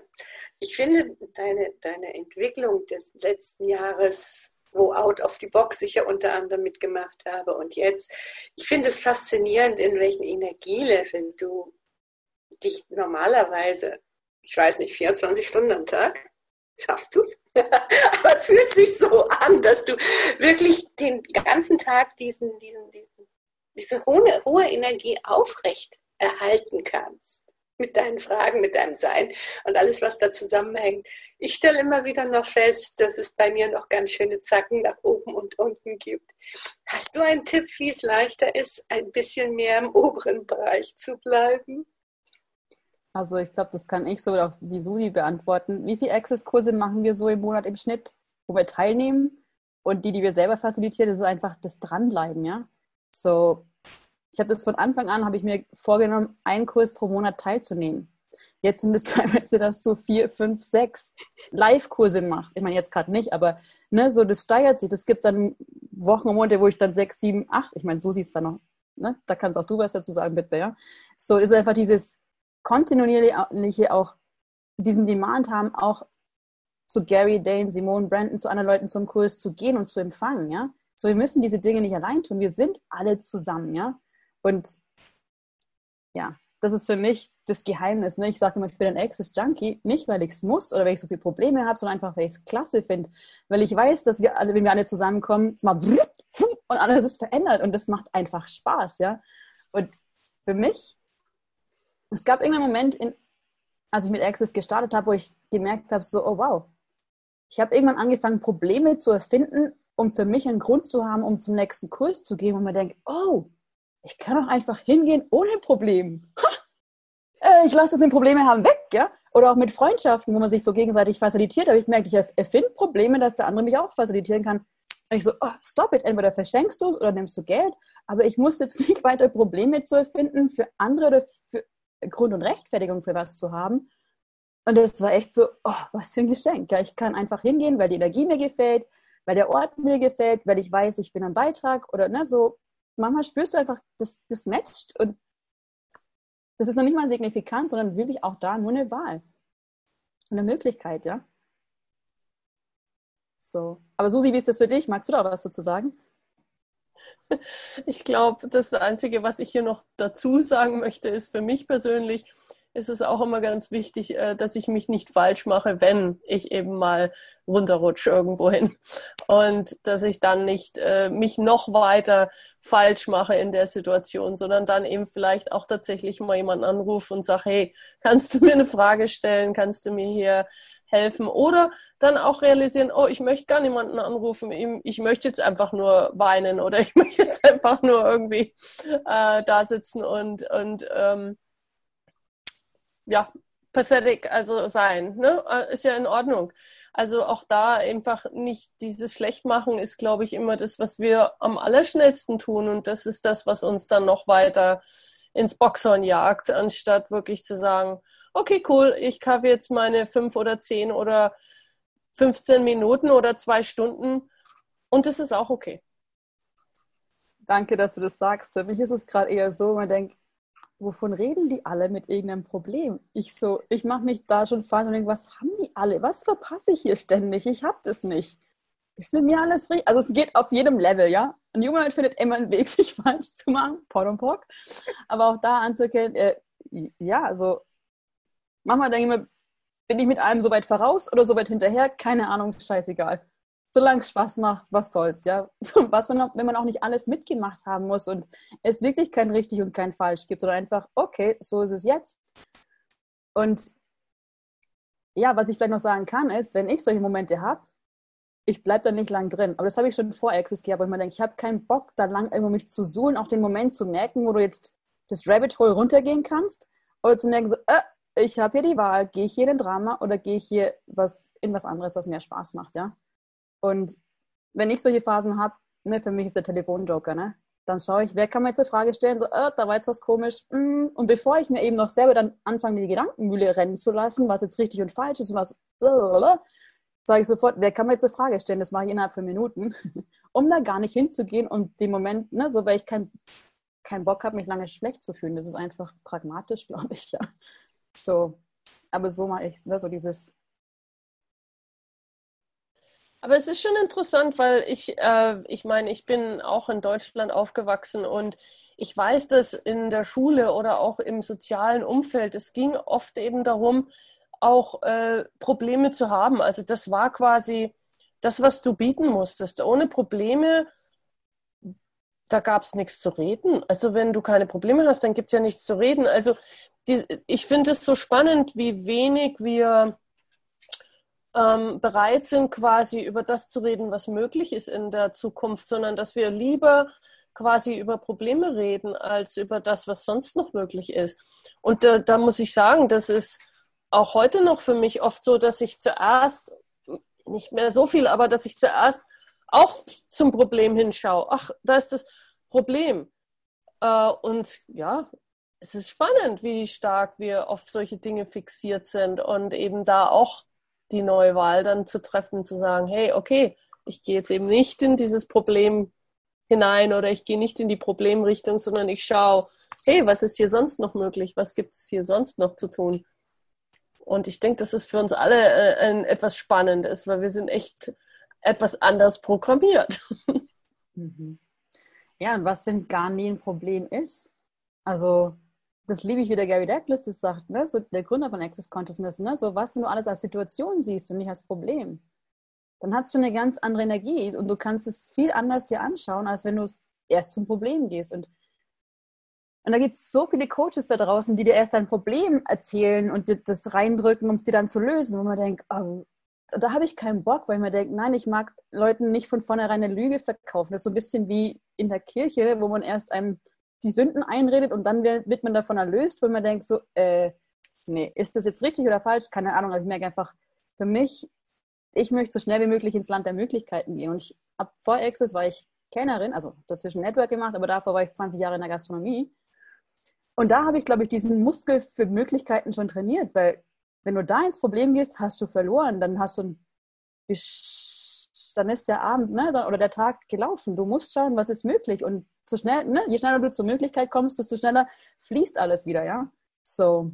Ich finde deine, deine Entwicklung des letzten Jahres, wo Out of the Box ich ja unter anderem mitgemacht habe und jetzt, ich finde es faszinierend, in welchen Energieleveln du dich normalerweise, ich weiß nicht, 24 Stunden am Tag Schaffst du es? Aber es fühlt sich so an, dass du wirklich den ganzen Tag diesen, diesen, diesen, diese hohe, hohe Energie aufrecht erhalten kannst. Mit deinen Fragen, mit deinem Sein und alles, was da zusammenhängt. Ich stelle immer wieder noch fest, dass es bei mir noch ganz schöne Zacken nach oben und unten gibt. Hast du einen Tipp, wie es leichter ist, ein bisschen mehr im oberen Bereich zu bleiben? Also ich glaube, das kann ich so oder auch die Suli beantworten. Wie viele Access-Kurse machen wir so im Monat im Schnitt, wo wir teilnehmen? Und die, die wir selber facilitieren, das ist einfach das Dranbleiben, ja. So, ich habe das von Anfang an, habe ich mir vorgenommen, einen Kurs pro Monat teilzunehmen. Jetzt sind es teilweise, dass du vier, fünf, sechs Live-Kurse machst. Ich meine, jetzt gerade nicht, aber ne, so das steigert sich. Es gibt dann Wochen und Monate, wo ich dann sechs, sieben, acht, ich meine, so siehst du dann noch, ne? Da kannst auch du was dazu sagen, bitte, ja. So ist einfach dieses kontinuierliche auch diesen Demand haben, auch zu Gary, Dane, Simone, Brandon, zu anderen Leuten zum Kurs zu gehen und zu empfangen, ja. So, wir müssen diese Dinge nicht allein tun. Wir sind alle zusammen, ja. Und ja, das ist für mich das Geheimnis. Ne? Ich sage immer, ich bin ein Access-Junkie, nicht weil ich es muss oder weil ich so viele Probleme habe, sondern einfach, weil ich es klasse finde. Weil ich weiß, dass wir alle, wenn wir alle zusammenkommen, es macht und alles ist verändert und das macht einfach Spaß, ja. Und für mich es gab irgendeinen Moment, in, als ich mit Access gestartet habe, wo ich gemerkt habe, so, oh wow, ich habe irgendwann angefangen, Probleme zu erfinden, um für mich einen Grund zu haben, um zum nächsten Kurs zu gehen, wo man denkt, oh, ich kann auch einfach hingehen ohne Problem. Äh, ich lasse das mit Probleme haben weg, ja? Oder auch mit Freundschaften, wo man sich so gegenseitig facilitiert. Habe ich gemerkt, ich erfinde Probleme, dass der andere mich auch facilitieren kann. Und ich so, oh, stop it, entweder verschenkst du es oder nimmst du Geld, aber ich muss jetzt nicht weiter Probleme zu erfinden für andere oder für Grund und Rechtfertigung für was zu haben. Und das war echt so, oh, was für ein Geschenk. Ja, ich kann einfach hingehen, weil die Energie mir gefällt, weil der Ort mir gefällt, weil ich weiß, ich bin ein Beitrag oder ne, so. Manchmal spürst du einfach, das, das matcht und das ist noch nicht mal signifikant, sondern wirklich auch da nur eine Wahl. Eine Möglichkeit, ja. So. Aber Susi, wie ist das für dich? Magst du da was dazu sagen? Ich glaube, das Einzige, was ich hier noch dazu sagen möchte, ist für mich persönlich, ist es auch immer ganz wichtig, äh, dass ich mich nicht falsch mache, wenn ich eben mal runterrutsche irgendwo hin. Und dass ich dann nicht äh, mich noch weiter falsch mache in der Situation, sondern dann eben vielleicht auch tatsächlich mal jemanden anrufe und sage, hey, kannst du mir eine Frage stellen? Kannst du mir hier helfen oder dann auch realisieren, oh, ich möchte gar niemanden anrufen, ich möchte jetzt einfach nur weinen oder ich möchte jetzt einfach nur irgendwie äh, da sitzen und, und ähm, ja, pathetic, also sein, ne? Äh, ist ja in Ordnung. Also auch da einfach nicht dieses Schlechtmachen ist, glaube ich, immer das, was wir am allerschnellsten tun und das ist das, was uns dann noch weiter ins Boxhorn jagt, anstatt wirklich zu sagen, okay, cool, ich kaufe jetzt meine fünf oder zehn oder 15 Minuten oder zwei Stunden und das ist auch okay. Danke, dass du das sagst. Für mich ist es gerade eher so, man denkt, wovon reden die alle mit irgendeinem Problem? Ich so, ich mache mich da schon falsch und denke, was haben die alle? Was verpasse ich hier ständig? Ich habe das nicht. Ist mit mir alles richtig? Also es geht auf jedem Level, ja. Ein Junge findet immer einen Weg, sich falsch zu machen, Port und Pock. Aber auch da anzuerkennen, äh, ja, also Manchmal denke ich mir, bin ich mit allem so weit voraus oder so weit hinterher? Keine Ahnung, scheißegal. Solange es Spaß macht, was soll's, ja. Was man, wenn man auch nicht alles mitgemacht haben muss und es wirklich kein richtig und kein falsch gibt, sondern einfach, okay, so ist es jetzt. Und ja, was ich vielleicht noch sagen kann, ist, wenn ich solche Momente habe, ich bleibe da nicht lang drin. Aber das habe ich schon vor Access gehabt, wo ich mir denke, ich habe keinen Bock, da lang irgendwo mich zu suhlen, auch den Moment zu merken, wo du jetzt das Rabbit Hole runtergehen kannst, oder zu merken, so, äh, ich habe hier die Wahl, gehe ich hier in den Drama oder gehe ich hier was, in was anderes, was mir Spaß macht, ja. Und wenn ich solche Phasen habe, ne, für mich ist der Telefonjoker, ne? Dann schaue ich, wer kann mir jetzt eine Frage stellen, so, äh, da war jetzt was komisch. Mm. Und bevor ich mir eben noch selber dann anfange, die Gedankenmühle rennen zu lassen, was jetzt richtig und falsch ist, was, sage ich sofort, wer kann mir jetzt eine Frage stellen? Das mache ich innerhalb von Minuten, um da gar nicht hinzugehen und den Moment, ne, so, weil ich keinen kein Bock habe, mich lange schlecht zu fühlen. Das ist einfach pragmatisch, glaube ich, ja. So, aber so mache ich es, ne? so dieses. Aber es ist schon interessant, weil ich, äh, ich meine, ich bin auch in Deutschland aufgewachsen und ich weiß, dass in der Schule oder auch im sozialen Umfeld, es ging oft eben darum, auch äh, Probleme zu haben. Also das war quasi das, was du bieten musstest. Ohne Probleme, da gab es nichts zu reden. Also wenn du keine Probleme hast, dann gibt es ja nichts zu reden. Also die, ich finde es so spannend, wie wenig wir ähm, bereit sind, quasi über das zu reden, was möglich ist in der Zukunft, sondern dass wir lieber quasi über Probleme reden, als über das, was sonst noch möglich ist. Und da, da muss ich sagen, das ist auch heute noch für mich oft so, dass ich zuerst, nicht mehr so viel, aber dass ich zuerst auch zum Problem hinschaue. Ach, da ist das Problem. Äh, und ja, es ist spannend, wie stark wir auf solche Dinge fixiert sind und eben da auch die neue Wahl dann zu treffen, zu sagen, hey, okay, ich gehe jetzt eben nicht in dieses Problem hinein oder ich gehe nicht in die Problemrichtung, sondern ich schaue, hey, was ist hier sonst noch möglich? Was gibt es hier sonst noch zu tun? Und ich denke, das ist für uns alle äh, ein, etwas Spannendes, weil wir sind echt etwas anders programmiert. Mhm. Ja, und was, wenn gar nie ein Problem ist? Also, das liebe ich, wie der Gary Douglas das sagt, ne? so der Gründer von Access Consciousness, ne? so was, wenn du alles als Situation siehst und nicht als Problem dann hat es schon eine ganz andere Energie und du kannst es viel anders dir anschauen, als wenn du erst zum Problem gehst. Und, und da gibt es so viele Coaches da draußen, die dir erst ein Problem erzählen und dir das reindrücken, um es dir dann zu lösen, wo man denkt, oh, da habe ich keinen Bock, weil man denkt, nein, ich mag Leuten nicht von vornherein eine Lüge verkaufen. Das ist so ein bisschen wie in der Kirche, wo man erst einem die Sünden einredet und dann wird man davon erlöst, wo man denkt so, äh, nee, ist das jetzt richtig oder falsch? Keine Ahnung, aber ich merke einfach, für mich ich möchte so schnell wie möglich ins Land der Möglichkeiten gehen. Und ich ab vor Access war ich Kellnerin, also dazwischen Network gemacht, aber davor war ich 20 Jahre in der Gastronomie. Und da habe ich, glaube ich, diesen Muskel für Möglichkeiten schon trainiert, weil wenn du da ins Problem gehst, hast du verloren, dann hast du ein dann ist der Abend ne, oder der Tag gelaufen. Du musst schauen, was ist möglich. Und so schnell, ne, je schneller du zur Möglichkeit kommst, desto schneller fließt alles wieder, ja. So,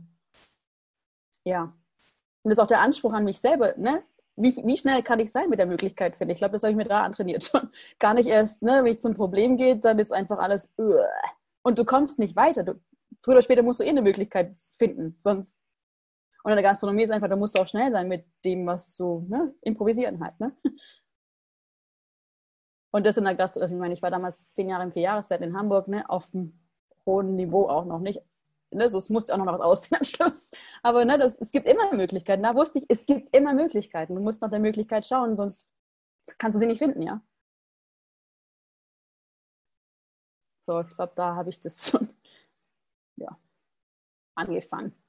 ja. Und das ist auch der Anspruch an mich selber, ne? wie, wie schnell kann ich sein mit der Möglichkeit, finde ich. Ich glaube, das habe ich mir da antrainiert schon. Gar nicht erst, ne, wenn ich zum Problem geht, dann ist einfach alles uh, und du kommst nicht weiter. Du, früher oder später musst du eh eine Möglichkeit finden, sonst. Und in der Gastronomie ist einfach, da musst du auch schnell sein mit dem, was du, ne, improvisieren halt, ne. Und das in der Gastronomie, also ich meine, ich war damals zehn Jahre im Vierjahreszeit in Hamburg, ne, auf dem hohen Niveau auch noch nicht ne, so, es musste auch noch was aussehen am Schluss. Aber ne, das, es gibt immer Möglichkeiten. Da wusste ich, es gibt immer Möglichkeiten. Du musst nach der Möglichkeit schauen, sonst kannst du sie nicht finden, ja. So, ich glaube, da habe ich das schon ja, angefangen.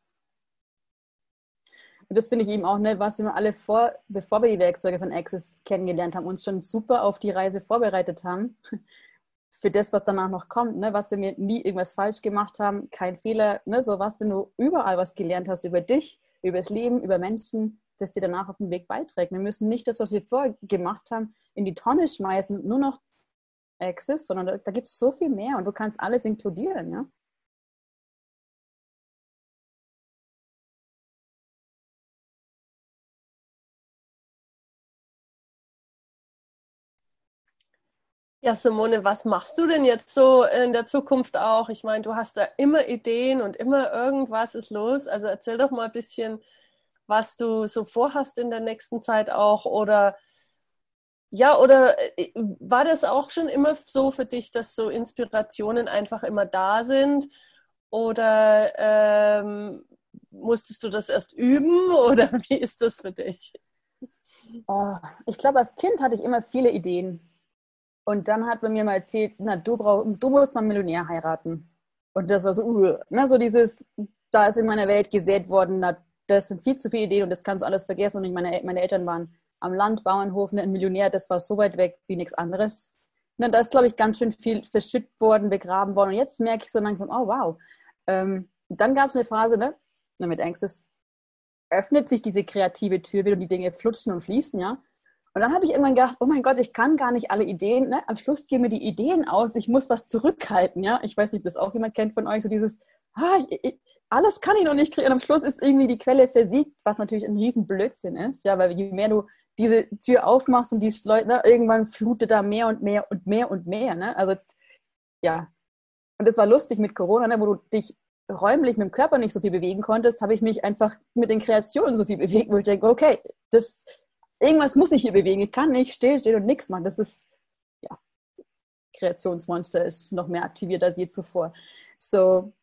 Und das finde ich eben auch, ne, was wir alle vor, bevor wir die Werkzeuge von Access kennengelernt haben, uns schon super auf die Reise vorbereitet haben für das, was danach noch kommt, ne? was wir mir nie irgendwas falsch gemacht haben, kein Fehler, ne? so was, wenn du überall was gelernt hast über dich, über das Leben, über Menschen, das dir danach auf dem Weg beiträgt. Wir müssen nicht das, was wir vorher gemacht haben, in die Tonne schmeißen, nur noch Access, sondern da, da gibt es so viel mehr und du kannst alles inkludieren. Ja? Ja, Simone, was machst du denn jetzt so in der Zukunft auch? Ich meine, du hast da immer Ideen und immer irgendwas ist los. Also erzähl doch mal ein bisschen, was du so vorhast in der nächsten Zeit auch. Oder ja, oder äh, war das auch schon immer so für dich, dass so Inspirationen einfach immer da sind? Oder ähm, musstest du das erst üben oder wie ist das für dich? Oh, ich glaube, als Kind hatte ich immer viele Ideen und dann hat man mir mal erzählt, na, du, brauch, du musst mal Millionär heiraten. Und das war so, uh, na, so dieses, da ist in meiner Welt gesät worden, na, das sind viel zu viele Ideen und das kannst du alles vergessen. Und ich, meine, meine Eltern waren am Land, Bauernhof, ne, ein Millionär, das war so weit weg wie nichts anderes. Na, da ist, glaube ich, ganz schön viel verschüttet worden, begraben worden. Und jetzt merke ich so langsam, oh wow. Ähm, dann gab es eine Phase, ne, mit Ängstes, öffnet sich diese kreative Tür wieder und die Dinge flutschen und fließen, ja. Und dann habe ich irgendwann gedacht, oh mein Gott, ich kann gar nicht alle Ideen, ne? am Schluss gehen mir die Ideen aus, ich muss was zurückhalten, ja. Ich weiß nicht, ob das auch jemand kennt von euch, so dieses, ah, ich, ich, alles kann ich noch nicht kriegen. Und am Schluss ist irgendwie die Quelle versiegt, was natürlich ein riesen Blödsinn ist, ja, weil je mehr du diese Tür aufmachst und die Leute, ne, irgendwann flutet da mehr und mehr und mehr und mehr, ne? Also jetzt, ja. Und es war lustig mit Corona, ne, wo du dich räumlich mit dem Körper nicht so viel bewegen konntest, habe ich mich einfach mit den Kreationen so viel bewegt, wo ich denke, okay, das irgendwas muss ich hier bewegen. Ich kann nicht stillstehen und nichts machen. Das ist, ja, Kreationsmonster ist noch mehr aktiviert als je zuvor. So,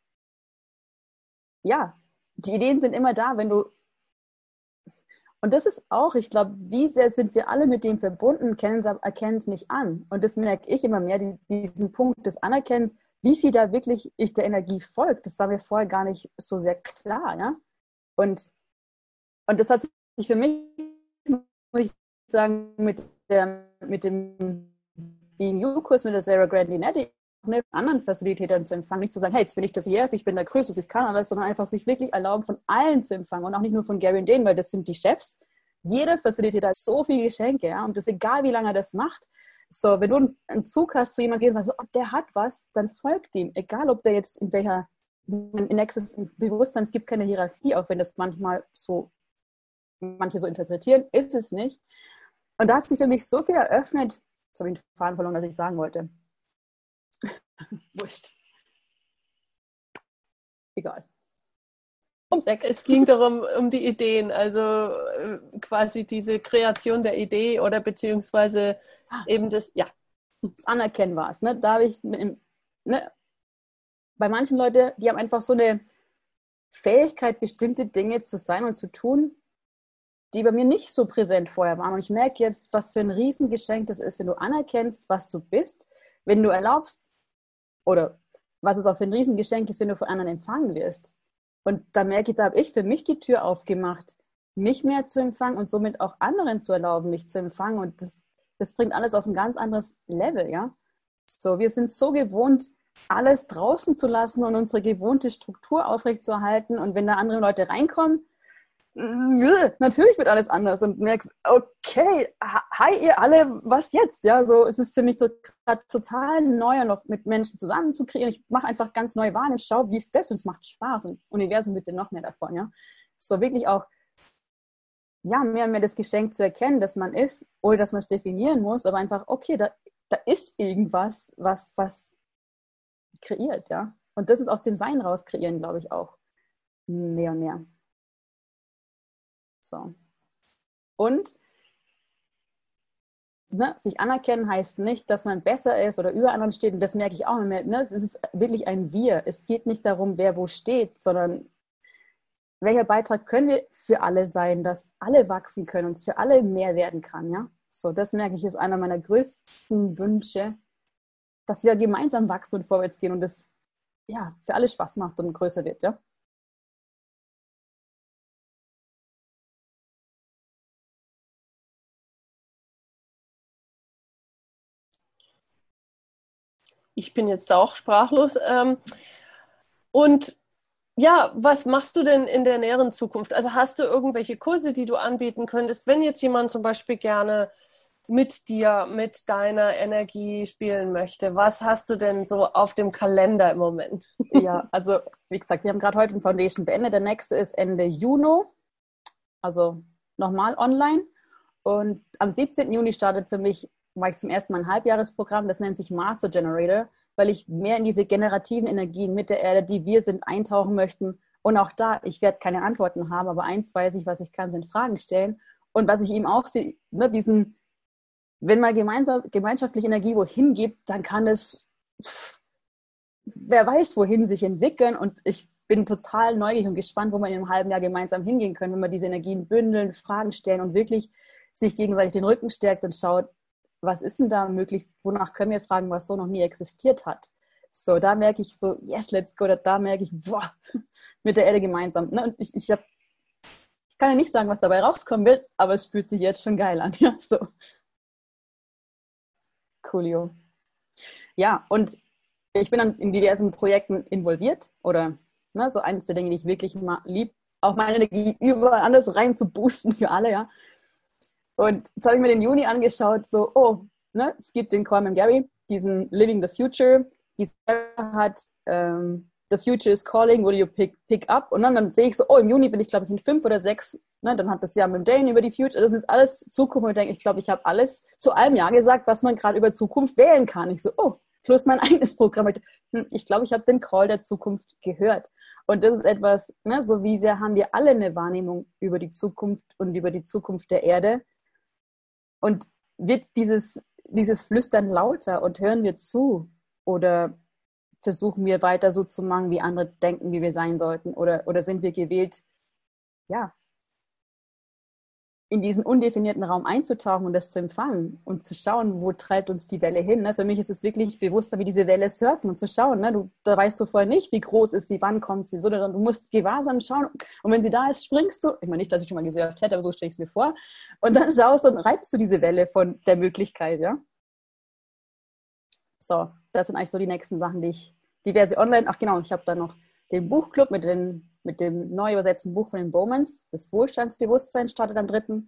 ja, die Ideen sind immer da, wenn du Und das ist auch, ich glaube, wie sehr sind wir alle mit dem verbunden, erkennen es nicht an. Und das merke ich immer mehr, diesen Punkt des Anerkennens, wie viel da wirklich ich der Energie folgt, das war mir vorher gar nicht so sehr klar. Ja? Und, und das hat sich für mich, muss ich sagen, mit, der, mit dem BMU-Kurs mit der Sarah Grandinetti mit anderen Facilitätern zu empfangen, nicht zu sagen, hey, jetzt bin ich das EF, ich bin der Größte, ich kann alles, sondern einfach sich wirklich erlauben, von allen zu empfangen und auch nicht nur von Gary und Dane, weil das sind die Chefs. Jeder Facilitäter hat so viele Geschenke, ja, und das ist egal, wie lange er das macht. So, wenn du einen Zug hast zu jemandem, der sagt, oh, der hat was, dann folgt ihm, egal ob der jetzt in welcher in Access Bewusstsein, es gibt keine Hierarchie, auch wenn das manchmal so manche so interpretieren, ist es nicht. Und da hat sich für mich so viel eröffnet, jetzt habe ich den Faden verloren, was ich sagen wollte. Wurscht. Egal. Ums Eck. Es ging darum, um die Ideen, also äh, quasi diese Kreation der Idee oder beziehungsweise ah. eben das, ja. Das Anerkennen war es. Ne? Da habe ich mit dem, ne? bei manchen Leuten, die haben einfach so eine Fähigkeit, bestimmte Dinge zu sein und zu tun, die bei mir nicht so präsent vorher waren. Und ich merke jetzt, was für ein Riesengeschenk das ist, wenn du anerkennst, was du bist, wenn du erlaubst, oder was es auch für ein Riesengeschenk ist, wenn du von anderen empfangen wirst. Und da merke ich, da habe ich für mich die Tür aufgemacht, mich mehr zu empfangen und somit auch anderen zu erlauben, mich zu empfangen. Und das, das bringt alles auf ein ganz anderes Level, ja. So, wir sind so gewohnt, alles draußen zu lassen und unsere gewohnte Struktur aufrechtzuerhalten. Und wenn da andere Leute reinkommen, natürlich wird alles anders und merkst, okay, hi ihr alle, was jetzt? Ja, so es ist für mich gerade total neu, noch mit Menschen zusammen zu kreieren. Ich mache einfach ganz neue Wahlen und schaue, wie ist das und es macht Spaß und Universum bitte noch mehr davon, ja. So wirklich auch, ja, mehr und mehr das Geschenk zu erkennen, dass man ist, ohne dass man es definieren muss, aber einfach, okay, da, da ist irgendwas, was, was kreiert, ja. Und das ist aus dem Sein raus kreieren, glaube ich, auch mehr und mehr. So. Und ne, sich anerkennen heißt nicht, dass man besser ist oder über anderen steht. Und das merke ich auch immer. Ne? Es ist wirklich ein Wir. Es geht nicht darum, wer wo steht, sondern welcher Beitrag können wir für alle sein, dass alle wachsen können und es für alle mehr werden kann. Ja? So, das merke ich, ist einer meiner größten Wünsche, dass wir gemeinsam wachsen und vorwärts gehen und es ja, für alle Spaß macht und größer wird. Ja? Ich bin jetzt auch sprachlos. Ähm, und ja, was machst du denn in der näheren Zukunft? Also hast du irgendwelche Kurse, die du anbieten könntest, wenn jetzt jemand zum Beispiel gerne mit dir, mit deiner Energie spielen möchte? Was hast du denn so auf dem Kalender im Moment? Ja, also wie gesagt, wir haben gerade heute ein Foundation beendet. Der nächste ist Ende Juni, also nochmal online. Und am 17. Juni startet für mich mache ich zum ersten Mal ein Halbjahresprogramm, das nennt sich Master Generator, weil ich mehr in diese generativen Energien mit der Erde, die wir sind, eintauchen möchten. Und auch da, ich werde keine Antworten haben, aber eins weiß ich, was ich kann, sind Fragen stellen. Und was ich eben auch sehe, ne, diesen, wenn man gemeinsam, gemeinschaftliche Energie wohin gibt, dann kann es, wer weiß, wohin sich entwickeln. Und ich bin total neugierig und gespannt, wo wir in einem halben Jahr gemeinsam hingehen können, wenn wir diese Energien bündeln, Fragen stellen und wirklich sich gegenseitig den Rücken stärkt und schaut, was ist denn da möglich, wonach können wir fragen, was so noch nie existiert hat. So, da merke ich so, yes, let's go, da merke ich, boah, mit der Erde gemeinsam. Ne? Und ich, ich, hab, ich kann ja nicht sagen, was dabei rauskommen wird, aber es fühlt sich jetzt schon geil an. Ja, so. Coolio. Ja, und ich bin dann in diversen Projekten involviert oder ne, so eines der Dinge, die ich wirklich lieb, auch meine Energie überall anders rein zu boosten für alle, ja. Und jetzt habe ich mir den Juni angeschaut, so, oh, ne, es gibt den Call mit Gary, diesen Living the Future. Die hat ähm, The Future is Calling, will you pick, pick up? Und dann, dann sehe ich so, oh, im Juni bin ich, glaube ich, in fünf oder sechs. Ne, dann hat das Jahr mit Dane über die Future. Das ist alles Zukunft. Und ich denke, ich glaube, ich habe alles zu allem Ja gesagt, was man gerade über Zukunft wählen kann. Ich so, oh, plus mein eigenes Programm. Hm, ich glaube, ich habe den Call der Zukunft gehört. Und das ist etwas, ne, so wie sehr haben wir alle eine Wahrnehmung über die Zukunft und über die Zukunft der Erde. Und wird dieses, dieses Flüstern lauter und hören wir zu? Oder versuchen wir weiter so zu machen, wie andere denken, wie wir sein sollten? Oder, oder sind wir gewählt, ja, in diesen undefinierten Raum einzutauchen und das zu empfangen und zu schauen, wo treibt uns die Welle hin. Ne? Für mich ist es wirklich bewusster, wie diese Welle surfen und zu schauen. Ne? Du, da weißt du vorher nicht, wie groß ist sie, wann kommt sie, sondern du musst gewahrsam schauen. Und wenn sie da ist, springst du. Ich meine nicht, dass ich schon mal gesurft hätte, aber so stelle ich es mir vor. Und dann schaust und reitest du diese Welle von der Möglichkeit, ja. So, das sind eigentlich so die nächsten Sachen, die ich diverse online. Ach genau, ich habe da noch den Buchclub mit den mit dem neu übersetzten Buch von den Bowmans. Das Wohlstandsbewusstsein startet am 3.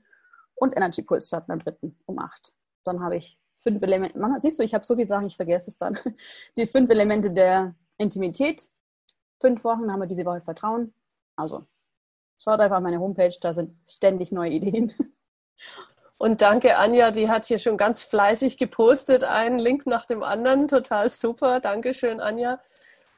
und Energy Pulse startet am 3. um 8. Dann habe ich fünf Elemente. Man, siehst du, ich habe so viele Sachen, ich vergesse es dann. Die fünf Elemente der Intimität. Fünf Wochen haben wir diese Woche Vertrauen. Also schaut einfach auf meine Homepage, da sind ständig neue Ideen. Und danke, Anja, die hat hier schon ganz fleißig gepostet, einen Link nach dem anderen. Total super. Dankeschön, Anja.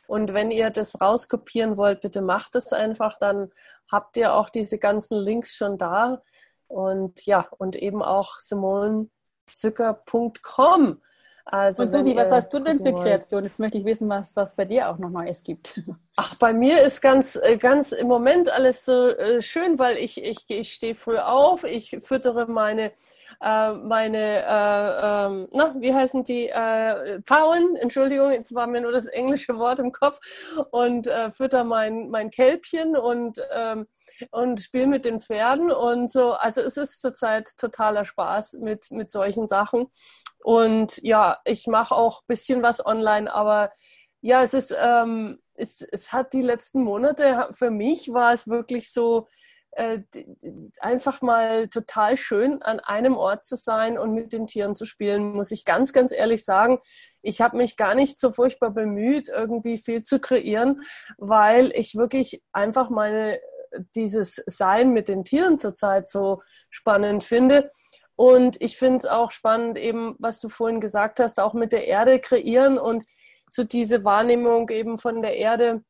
Und wenn ihr das rauskopieren wollt, bitte macht es einfach, dann habt ihr auch diese ganzen Links schon da. Und ja, und eben auch simonzücker.com. Also und Susi, was hast du denn für Kreation? Jetzt möchte ich wissen, was, was bei dir auch noch Neues gibt. Ach, bei mir ist ganz, äh, ganz im Moment alles so äh, schön, weil ich, ich, ich stehe früh auf, ich füttere meine äh, meine, äh, ähm, na, wie heißen die, äh, Pfauen, Entschuldigung, jetzt war mir nur das englische Wort im Kopf, und äh, fütter mein, mein Kälbchen und, ähm, und spiele mit den Pferden und so. Also es ist zurzeit totaler Spaß mit, mit solchen Sachen. Und ja, ich mache auch ein bisschen was online, aber ja, es ist, ähm, es, es hat die letzten Monate, für mich war es wirklich so, äh, einfach mal total schön, an einem Ort zu sein und mit den Tieren zu spielen, muss ich ganz, ganz ehrlich sagen. Ich habe mich gar nicht so furchtbar bemüht, irgendwie viel zu kreieren, weil ich wirklich einfach meine, dieses Sein mit den Tieren zurzeit so spannend finde. Und ich finde es auch spannend, eben, was du vorhin gesagt hast, auch mit der Erde kreieren und so diese Wahrnehmung eben von der Erde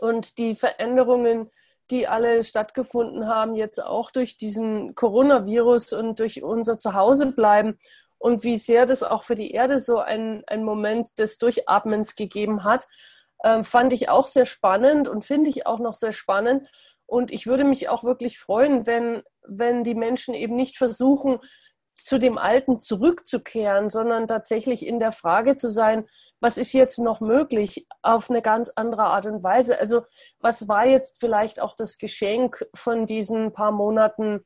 und die Veränderungen, die alle stattgefunden haben, jetzt auch durch diesen Coronavirus und durch unser Zuhausebleiben und wie sehr das auch für die Erde so ein, ein Moment des Durchatmens gegeben hat, äh, fand ich auch sehr spannend und finde ich auch noch sehr spannend. Und ich würde mich auch wirklich freuen, wenn, wenn die Menschen eben nicht versuchen, zu dem Alten zurückzukehren, sondern tatsächlich in der Frage zu sein, was ist jetzt noch möglich auf eine ganz andere Art und Weise? Also was war jetzt vielleicht auch das Geschenk von diesen paar Monaten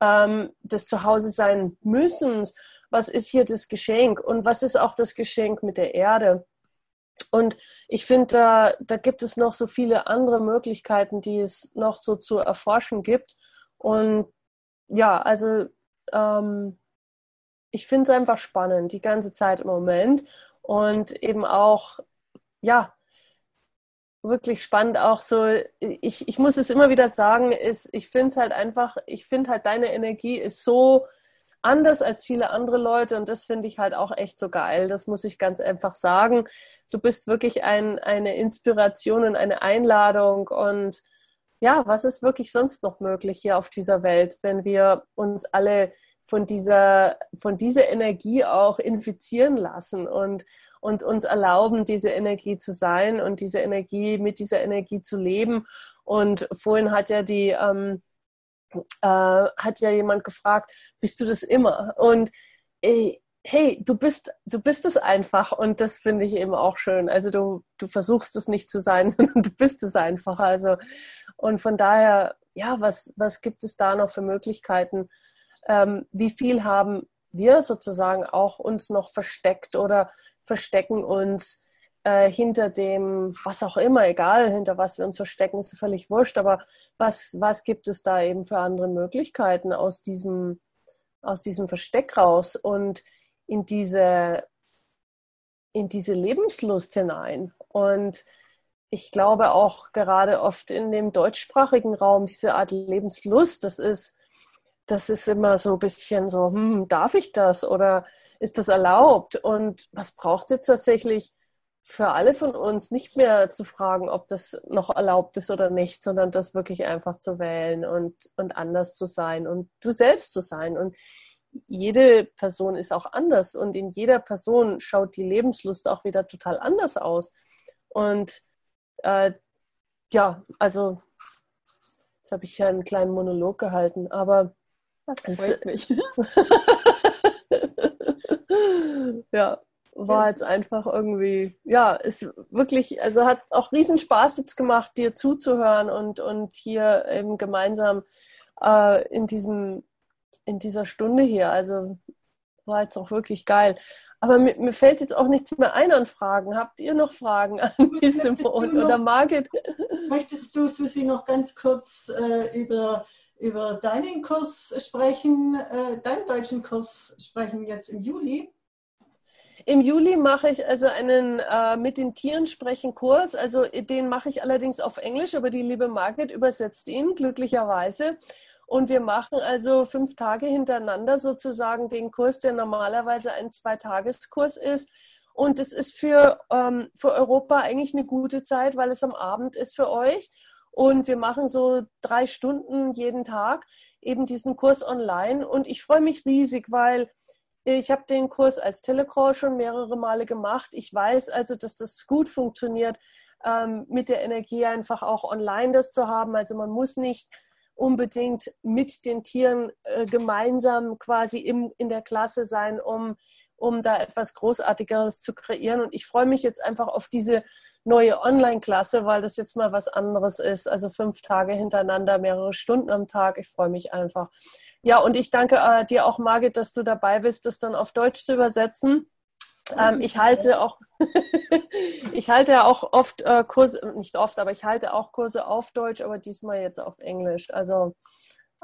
ähm, des Zuhause sein müssens? Was ist hier das Geschenk? Und was ist auch das Geschenk mit der Erde? Und ich finde, da, da gibt es noch so viele andere Möglichkeiten, die es noch so zu erforschen gibt. Und ja, also ähm, ich finde es einfach spannend, die ganze Zeit im Moment und eben auch, ja, wirklich spannend auch so, ich, ich muss es immer wieder sagen, ist, ich finde es halt einfach, ich finde halt deine Energie ist so anders als viele andere Leute und das finde ich halt auch echt so geil. Das muss ich ganz einfach sagen. Du bist wirklich ein, eine Inspiration und eine Einladung und ja, was ist wirklich sonst noch möglich hier auf dieser Welt, wenn wir uns alle von dieser, von dieser Energie auch infizieren lassen und, und uns erlauben, diese Energie zu sein und diese Energie, mit dieser Energie zu leben. Und vorhin hat ja die, ähm, äh, hat ja jemand gefragt, bist du das immer? Und ey, hey, du bist, du bist es einfach und das finde ich eben auch schön. Also du, du versuchst es nicht zu sein, sondern du bist es einfach. Also und von daher, ja, was, was gibt es da noch für Möglichkeiten? Ähm, wie viel haben wir sozusagen auch uns noch versteckt oder verstecken uns äh, hinter dem, was auch immer, egal hinter was wir uns verstecken, ist völlig wurscht, aber was, was gibt es da eben für andere Möglichkeiten aus diesem, aus diesem Versteck raus und in diese, in diese Lebenslust hinein? Und ich glaube auch gerade oft in dem deutschsprachigen Raum, diese Art Lebenslust, das ist das ist immer so ein bisschen so, hm, darf ich das oder ist das erlaubt? Und was braucht es jetzt tatsächlich für alle von uns, nicht mehr zu fragen, ob das noch erlaubt ist oder nicht, sondern das wirklich einfach zu wählen und, und anders zu sein und du selbst zu sein. Und jede Person ist auch anders und in jeder Person schaut die Lebenslust auch wieder total anders aus. Und äh, ja, also jetzt habe ich ja einen kleinen Monolog gehalten, aber Das freut mich. ja, war jetzt einfach irgendwie, ja, ist wirklich, also hat auch riesen Spaß jetzt gemacht, dir zuzuhören und, und hier eben gemeinsam äh, in diesem, in dieser Stunde hier. Also war jetzt auch wirklich geil. Aber mir, mir, fällt jetzt auch nichts mehr ein an Fragen. Habt ihr noch Fragen an die Simone oder Margit? Möchtest du, Susi, noch ganz kurz äh, über, über deinen Kurs sprechen, äh, deinen deutschen Kurs sprechen jetzt im Juli? Im Juli mache ich also einen äh, mit den Tieren sprechen Kurs. Also den mache ich allerdings auf Englisch, aber die liebe Margit übersetzt ihn glücklicherweise. Und wir machen also fünf Tage hintereinander sozusagen den Kurs, der normalerweise ein Zweitageskurs ist. Und es ist für, ähm, für Europa eigentlich eine gute Zeit, weil es am Abend ist für euch. Und wir machen so drei Stunden jeden Tag eben diesen Kurs online. Und ich freue mich riesig, weil ich habe den Kurs als Telecall schon mehrere Male gemacht. Ich weiß also, dass das gut funktioniert, ähm, mit der Energie einfach auch online das zu haben. Also man muss nicht unbedingt mit den Tieren äh, gemeinsam quasi im, in der Klasse sein, um, um da etwas Großartigeres zu kreieren. Und ich freue mich jetzt einfach auf diese neue Online-Klasse, weil das jetzt mal was anderes ist. Also fünf Tage hintereinander, mehrere Stunden am Tag. Ich freue mich einfach. Ja, und ich danke äh, dir auch, Margit, dass du dabei bist, das dann auf Deutsch zu übersetzen. Ähm, ich halte auch, ich halte ja auch oft äh, Kurse, nicht oft, aber ich halte auch Kurse auf Deutsch, aber diesmal jetzt auf Englisch. Also,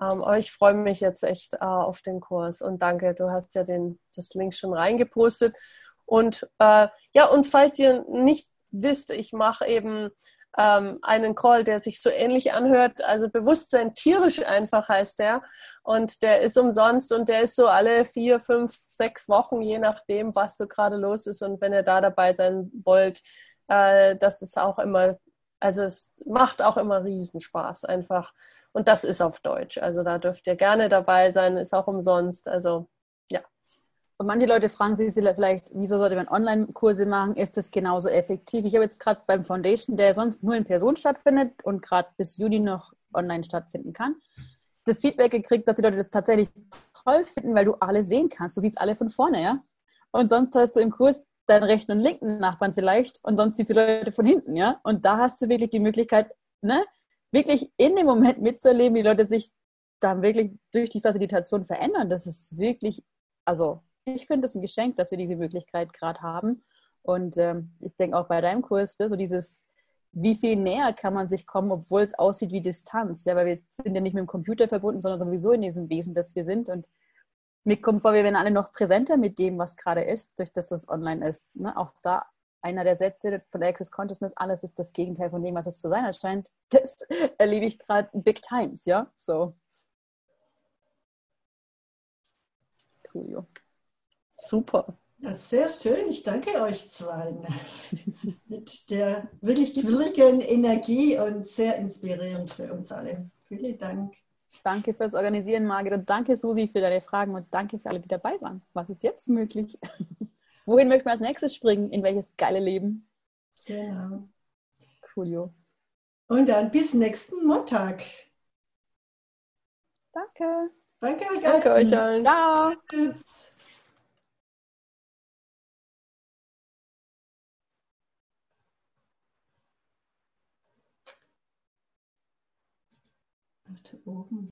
ähm, aber ich freue mich jetzt echt äh, auf den Kurs und danke, du hast ja den, das Link schon reingepostet. Und äh, ja, und falls ihr nicht wisst, ich mache eben ähm, einen Call, der sich so ähnlich anhört. Also Bewusstsein tierisch einfach heißt der. Und der ist umsonst und der ist so alle vier, fünf, sechs Wochen, je nachdem, was so gerade los ist. Und wenn ihr da dabei sein wollt, äh, das ist auch immer, also es macht auch immer Riesenspaß einfach. Und das ist auf Deutsch. Also da dürft ihr gerne dabei sein, ist auch umsonst. Also und manche Leute fragen sich vielleicht, wieso sollte man Online-Kurse machen? Ist das genauso effektiv? Ich habe jetzt gerade beim Foundation, der sonst nur in Person stattfindet und gerade bis Juni noch online stattfinden kann, das Feedback gekriegt, dass die Leute das tatsächlich toll finden, weil du alle sehen kannst. Du siehst alle von vorne, ja? Und sonst hast du im Kurs deinen rechten und linken Nachbarn vielleicht und sonst du Leute von hinten, ja? Und da hast du wirklich die Möglichkeit, ne, wirklich in dem Moment mitzuerleben, wie Leute sich dann wirklich durch die Facilitation verändern. Das ist wirklich, also ich finde es ein Geschenk, dass wir diese Möglichkeit gerade haben. Und ähm, ich denke auch bei deinem Kurs, ne, so dieses, wie viel näher kann man sich kommen, obwohl es aussieht wie Distanz. Ja, weil wir sind ja nicht mit dem Computer verbunden, sondern sowieso in diesem Wesen, das wir sind. Und mir kommt vor, wir werden alle noch präsenter mit dem, was gerade ist, durch das es online ist. Ne? Auch da einer der Sätze von der Access Consciousness, alles ist das Gegenteil von dem, was es zu sein erscheint. Das erlebe ich gerade big times, ja. So. Coolio. Super. Ja, sehr schön. Ich danke euch zwei mit der wirklich quirligen Energie und sehr inspirierend für uns alle. Vielen Dank. Danke fürs Organisieren, Margit. Und danke, Susi, für deine Fragen und danke für alle, die dabei waren. Was ist jetzt möglich? Wohin möchten wir als nächstes springen? In welches geile Leben? Genau. Coolio. Und dann bis nächsten Montag. Danke. Danke euch allen. Danke euch allen. Ciao. Tschüss. Oben